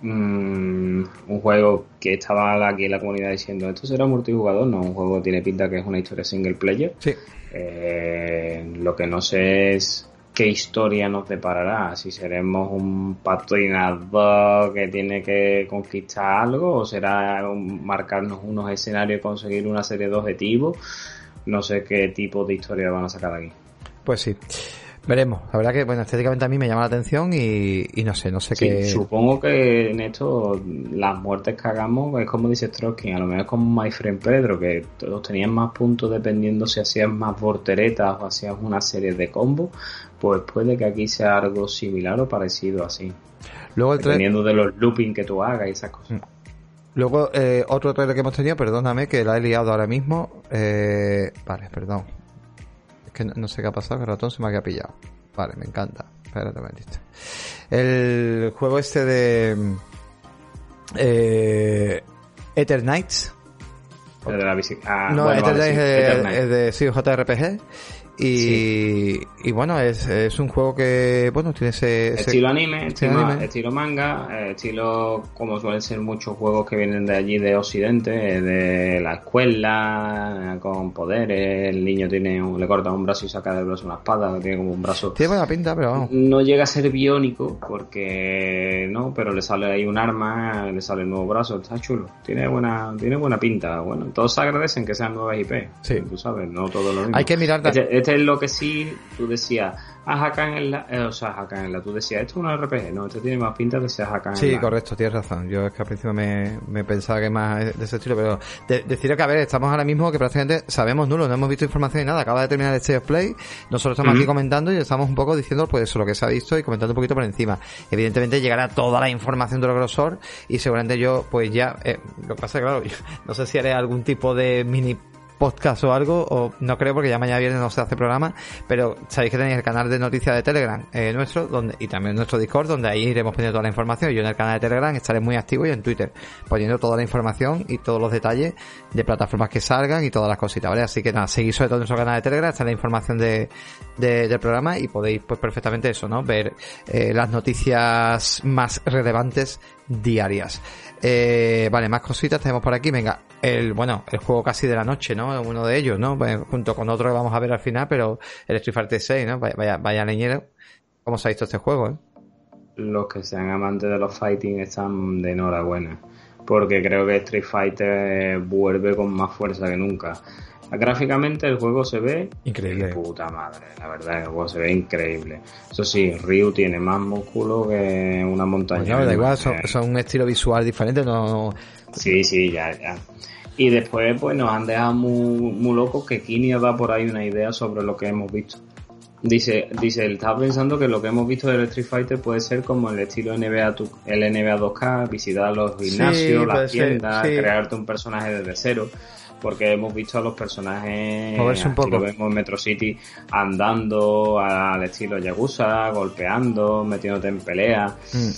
Mm, un juego que estaba aquí en la comunidad diciendo esto será multijugador, no, un juego que tiene pinta que es una historia single player. Sí. Eh, lo que no sé es qué historia nos deparará, si seremos un patinador que tiene que conquistar algo o será marcarnos unos escenarios y conseguir una serie de objetivos. No sé qué tipo de historia van a sacar aquí. Pues sí. Veremos. La verdad que, bueno, estéticamente a mí me llama la atención y, no sé, no sé qué. Supongo que en esto las muertes que hagamos es como dice Stroskin, a lo mejor como My Friend Pedro, que todos tenían más puntos dependiendo si hacías más volteretas o hacías una serie de combos, pues puede que aquí sea algo similar o parecido así. Luego Dependiendo de los looping que tú hagas y esas cosas. Mm. Luego, eh, otro trailer que hemos tenido, perdóname que la he liado ahora mismo. Eh, vale, perdón que no, sé qué ha pasado, que el ratón se me había pillado. Vale, me encanta. Espérate un El juego este de... Eh, Ether Knights. de la ah, no, Ether Knights es, de, sí, JRPG. Y, y bueno, es, es, un juego que, bueno, tiene ese... Estilo anime, estilo, estilo manga, eh, estilo como suelen ser muchos juegos que vienen de allí de Occidente, de la escuela, con poderes, el niño tiene un, le corta un brazo y saca del brazo una espada, tiene como un brazo... Tiene buena pinta, pero vamos. No llega a ser biónico, porque no, pero le sale ahí un arma, le sale el nuevo brazo, está chulo, tiene buena, tiene buena pinta, bueno, todos agradecen que sean nuevas IP, sí. tú sabes, no todo lo mismo. Hay que mirar... Este, este es lo que sí, tú decías, ah, Hakan en la, eh, o sea, Hakan en la, tú decías, esto es un RPG, no, esto tiene más pinta de ser Hakan en Sí, correcto, tienes razón. Yo es que al principio me, me pensaba que más de ese estilo, pero de, que, a ver, estamos ahora mismo que prácticamente sabemos nulo, no hemos visto información ni nada, acaba de terminar el State of Play, nosotros estamos aquí comentando y estamos un poco diciendo, pues eso, lo que se ha visto y comentando un poquito por encima. Evidentemente llegará toda la información de lo grosor y seguramente yo, pues ya, eh, lo que pasa claro, no sé si haré algún tipo de mini podcast o algo, o no creo porque ya mañana viernes no se hace programa, pero sabéis que tenéis el canal de noticias de Telegram eh, nuestro, donde y también nuestro Discord, donde ahí iremos poniendo toda la información. Yo en el canal de Telegram estaré muy activo y en Twitter, poniendo toda la información y todos los detalles de plataformas que salgan y todas las cositas, ¿vale? Así que nada, seguís sobre todo en nuestro canal de Telegram, está la información de, del programa y podéis pues perfectamente eso, ¿no? Ver eh, las noticias más relevantes diarias. Eh, vale, más cositas tenemos por aquí. Venga, el bueno, el juego casi de la noche, ¿no? Uno de ellos, ¿no? Pues, junto con otro que vamos a ver al final, pero el Street Fighter 6, ¿no? Vaya, vaya, leñero. ¿Cómo se ha visto este juego, eh? Los que sean amantes de los fighting están de enhorabuena. Porque creo que Street Fighter vuelve con más fuerza que nunca. Gráficamente el juego se ve increíble. Puta madre, la verdad, el juego se ve increíble. Eso sí, Ryu tiene más músculo que una montaña. Pues da igual, son, un estilo visual diferente, no. Sí, sí, ya, ya. Y después, pues nos han dejado muy, muy locos que Kini da por ahí una idea sobre lo que hemos visto. Dice, dice, él estaba pensando que lo que hemos visto del Street Fighter puede ser como el estilo NBA, el NBA 2K, visitar los gimnasios, las tiendas, crearte un personaje desde cero porque hemos visto a los personajes un poco. lo vemos en Metro City andando al estilo Yagusa, golpeando, metiéndote en pelea. Mm.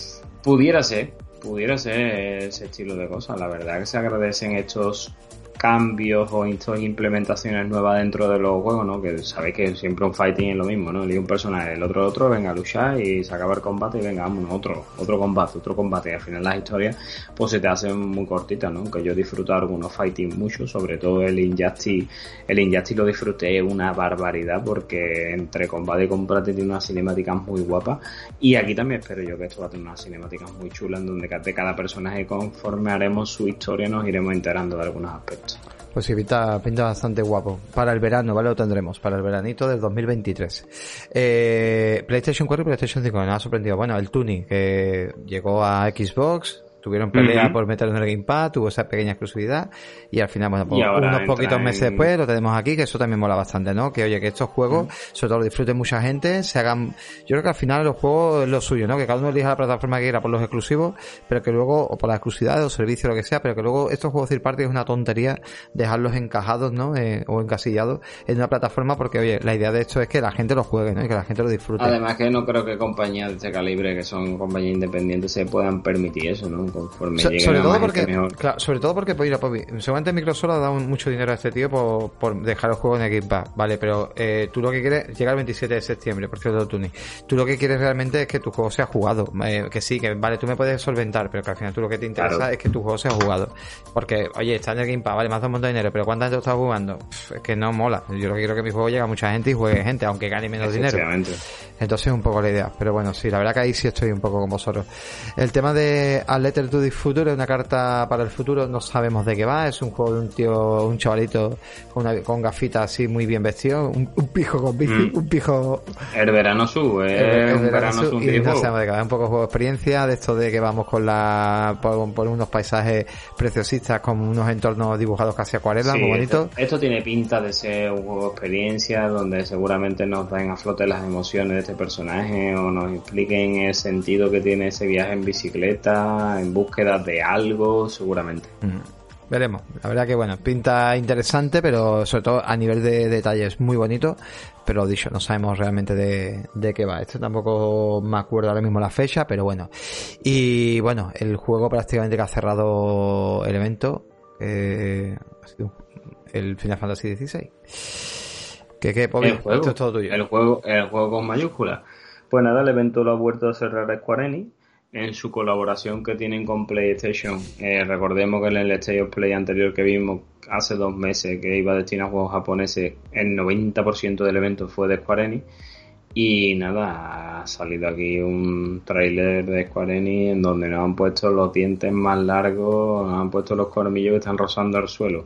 Pudiera ser, pudiera ser ese estilo de cosas. La verdad que se agradecen estos cambios o implementaciones nuevas dentro de los juegos, ¿no? Que sabéis que siempre un fighting es lo mismo, ¿no? El un personaje, el otro otro, venga a luchar y se acaba el combate y venga, vamos, otro, otro combate, otro combate. Y al final las historias pues se te hacen muy cortitas, ¿no? Que yo disfruto algunos fighting mucho, sobre todo el Injustice, el Injustice lo disfruté una barbaridad porque entre combate y combate tiene unas cinemáticas muy guapas y aquí también espero yo que esto va a tener unas cinemáticas muy chulas en donde de cada personaje conforme haremos su historia nos iremos enterando de algunos aspectos. Pues pinta, pinta bastante guapo. Para el verano, ¿vale? Lo tendremos, para el veranito del 2023. Eh, PlayStation 4 y PlayStation 5, me ha sorprendido. Bueno, el Tuni, que llegó a Xbox, Tuvieron pelea por meterlo en el Game Pass, tuvo esa pequeña exclusividad y al final, bueno, pues unos poquitos meses después lo tenemos aquí, que eso también mola bastante, ¿no? Que oye, que estos juegos, sobre todo lo disfruten mucha gente, se hagan... Yo creo que al final los juegos es lo suyo, ¿no? Que cada uno elija la plataforma que quiera por los exclusivos, pero que luego, o por la exclusividad o servicio, lo que sea, pero que luego estos juegos third party es una tontería dejarlos encajados, ¿no? Eh, o encasillados en una plataforma porque, oye, la idea de esto es que la gente lo juegue, ¿no? Y que la gente lo disfrute. Además que no creo que compañías de este calibre, que son compañías independientes, se puedan permitir eso, ¿no? Conforme sobre, todo porque, claro, sobre todo porque, pues, mira, seguramente Microsoft ha dado mucho dinero a este tío por, por dejar el juego en el Game Pass, ¿vale? Pero eh, tú lo que quieres, llega el 27 de septiembre, por cierto, Tuni. Tú lo que quieres realmente es que tu juego sea jugado. Eh, que sí, que vale, tú me puedes solventar, pero que al final tú lo que te interesa es que tu juego sea jugado. Porque, oye, está en el Game Pass, vale, me hace un montón de dinero, pero ¿cuánta gente está jugando? es que no mola. Yo lo que quiero que mi juego llegue a mucha gente y juegue gente, aunque gane menos dinero. Entonces es un poco la idea. Pero bueno, sí, la verdad que ahí sí estoy un poco con vosotros. El tema de A Letter to the Future es una carta para el futuro, no sabemos de qué va. Es un juego de un tío, un chavalito con, una, con gafitas así muy bien vestido, un, pijo con bici, mm. un pijo. El verano su, eh, el, verano su. Y no sabemos de qué va. Un poco juego de experiencia, de esto de que vamos con la, por, unos paisajes preciosistas, con unos entornos dibujados casi acuarela, muy bonitos. Esto, tiene pinta de ser un juego de experiencia donde seguramente nos den a flote las emociones de este personaje o nos expliquen el sentido que tiene ese viaje en bicicleta, en búsqueda de algo, seguramente. Veremos. La verdad que bueno, pinta interesante, pero sobre todo a nivel de detalles muy bonito. Pero dicho, no sabemos realmente de, de qué va. Esto tampoco me acuerdo ahora mismo la fecha, pero bueno. Y bueno, el juego prácticamente que ha cerrado el evento eh, ha sido el Final Fantasy XVI. ¿Qué, qué, el juego, Esto es todo tuyo. El juego, el juego con mayúsculas. Pues nada, el evento lo ha vuelto a cerrar Square Enix en su colaboración que tienen con PlayStation. Eh, recordemos que en el State of Play anterior que vimos hace dos meses que iba destinado a juegos japoneses, el 90% del evento fue de Square Enix. Y nada, ha salido aquí un tráiler de Square Enix en donde nos han puesto los dientes más largos, nos han puesto los colmillos que están rozando al suelo.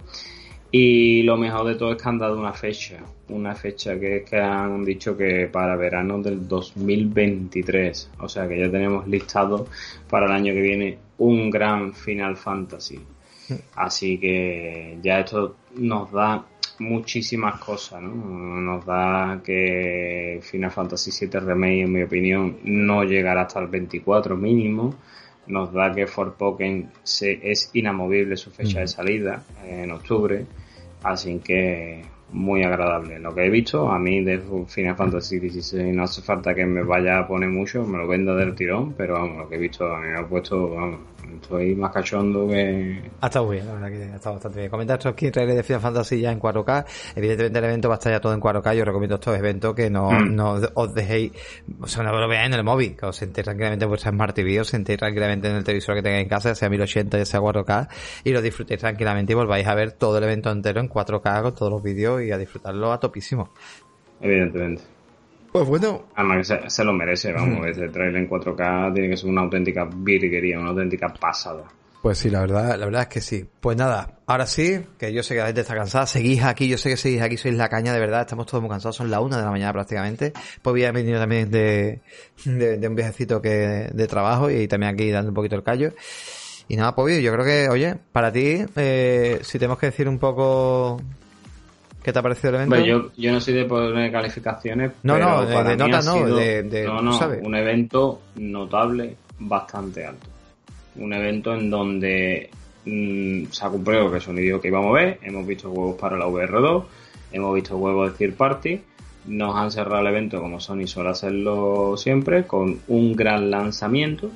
Y lo mejor de todo es que han dado una fecha, una fecha que es que han dicho que para verano del 2023, o sea que ya tenemos listado para el año que viene un gran Final Fantasy. Así que ya esto nos da muchísimas cosas, ¿no? Nos da que Final Fantasy VII Remake, en mi opinión, no llegará hasta el 24 mínimo. Nos da que Forpoken se, es inamovible su fecha de salida en octubre Así que muy agradable. Lo que he visto, a mí de Final Fantasy XVI no hace falta que me vaya a poner mucho, me lo vendo del tirón, pero vamos, lo que he visto a mí me ha puesto, vamos, estoy más cachondo que... Ha estado bien, la verdad que ha estado bastante bien. Comentar estos trailers de Final Fantasy ya en 4K. Evidentemente el evento va a estar ya todo en 4K. Yo recomiendo estos eventos que no, mm. no os dejéis, o sea, no lo veáis en el móvil, que os sentéis tranquilamente en vuestra Smart TV, os sentéis tranquilamente en el televisor que tengáis en casa, sea 1080, ya sea 4K, y lo disfrutéis tranquilamente y volváis a ver todo el evento entero en 4K con todos los vídeos y a disfrutarlo a topísimo. Evidentemente. Pues bueno. Además que se, lo merece, vamos. Ese trailer en 4K tiene que ser una auténtica virguería, una auténtica pasada. Pues sí, la verdad, la verdad es que sí. Pues nada, ahora sí, que yo sé que la gente está cansada, seguís aquí, yo sé que seguís aquí, sois la caña, de verdad, estamos todos muy cansados, son la una de la mañana prácticamente. Pues había venido también de, de, un viajecito que, de trabajo y también aquí dando un poquito el callo. Y nada, pues yo creo que, oye, para ti, eh, si tenemos que decir un poco ¿Qué te ha parecido el evento? yo, yo no soy de poner calificaciones. No, no, de, nota no, de, no, no, un evento notable, bastante alto. Un evento en donde se ha cumplido que sonido que íbamos a ver, hemos visto juegos para la VR2, hemos visto juegos de third party, nos han cerrado el evento como Sony suele hacerlo siempre, con un gran lanzamiento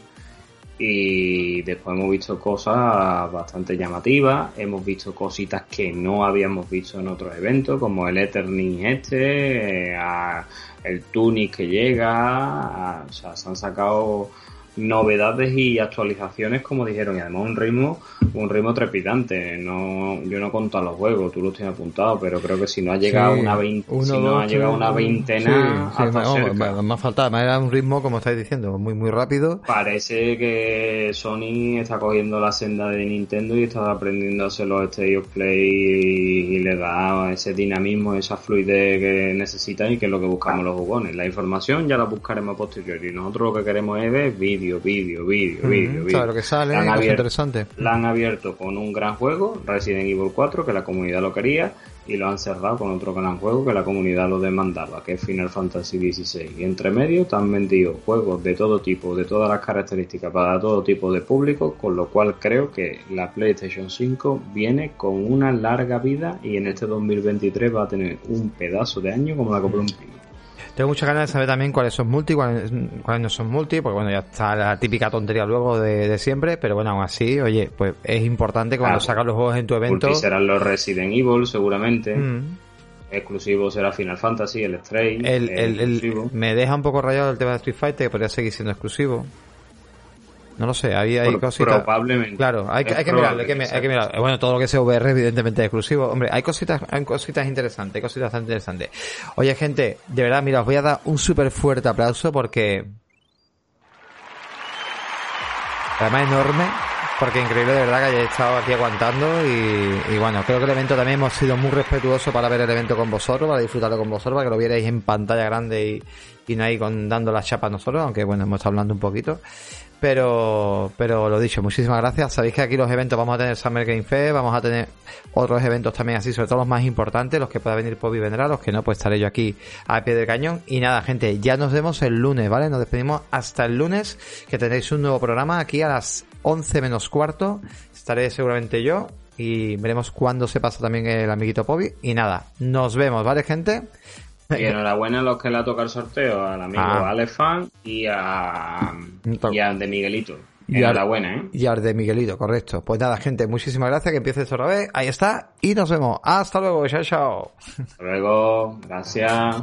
y después hemos visto cosas bastante llamativas, hemos visto cositas que no habíamos visto en otros eventos, como el Eterning este, eh, el Tunic que llega, o sea, se han sacado novedades y actualizaciones, como dijeron, y además un ritmo, un ritmo trepidante. No, yo no conto los juegos, tú los tienes apuntado, pero creo que si no ha llegado una veinte, si no ha llegado una veintena, sí, más falta, era un ritmo, como estáis diciendo, muy muy rápido. Parece que Sony está cogiendo la senda de Nintendo y está aprendiendo a hacer los State of Play y, le da ese dinamismo, esa fluidez que necesitan y que es lo que buscamos los jugones. La información ya la buscaremos a posteriori. Nosotros lo que queremos es ver vídeos vídeo, vídeo, vídeo, Mm, vídeo, vídeo. ¿Sabes lo que sale? La han, abierto, interesantes. la han abierto con un gran juego, Resident Evil 4, que la comunidad lo quería, y lo han cerrado con otro gran juego que la comunidad lo demandaba, que es Final Fantasy XVI. Y entre medio te han vendido juegos de todo tipo, de todas las características, para todo tipo de público, con lo cual creo que la PlayStation 5 viene con una larga vida y en este 2023 va a tener un pedazo de año como la de un pino. Tengo muchas ganas de saber también cuáles son multi, cuáles, cuáles no son multi, porque bueno, ya está la típica tontería luego de, de siempre, pero bueno, aún así, oye, pues es importante cuando Claro. sacas los juegos en tu evento. Multi serán los Resident Evil, seguramente. Mm. Exclusivo será Final Fantasy, el Stray. El, el el- el- exclusivo. me deja un poco rayado el tema de Street Fighter, que podría seguir siendo exclusivo. No lo sé, hay, hay Pro- cositas. Probablemente. Claro, hay, que- Es hay que mirarlo, hay que, hay que mirarlo. Bueno, todo lo que sea VR, evidentemente es exclusivo. Hombre, hay cositas, hay cositas interesantes, hay cositas bastante interesantes. Oye, gente, de verdad, mira, os voy a dar un súper fuerte aplauso porque... Además enorme, porque increíble de verdad que hayáis estado aquí aguantando y, y bueno, creo que el evento también hemos sido muy respetuosos para ver el evento con vosotros, para disfrutarlo con vosotros, para que lo vierais en pantalla grande y, y no ahí con, dando la chapa a nosotros, aunque bueno, hemos estado hablando un poquito. Pero, pero lo dicho, muchísimas gracias. Sabéis que aquí los eventos vamos a tener Summer Game Fest, vamos a tener otros eventos también así, sobre todo los más importantes, los que pueda venir Pobi vendrá, los que no, pues estaré yo aquí al pie del cañón. Y nada, gente, ya nos vemos el lunes, ¿vale? Nos despedimos hasta el lunes, que tendréis un nuevo programa aquí a las 11 menos cuarto. Estaré seguramente yo y veremos cuándo se pasa también el amiguito Pobi. Y nada, nos vemos, ¿vale, gente? Y enhorabuena a los que le ha tocado el sorteo, al amigo Ah. Alex Fan y a, y a de Miguelito. Y Enhorabuena, ¿eh? Y al de Miguelito, correcto. Pues nada, gente, muchísimas gracias, que empiece otra vez. Ahí está, y nos vemos. Hasta luego, chao, chao. Hasta luego, gracias.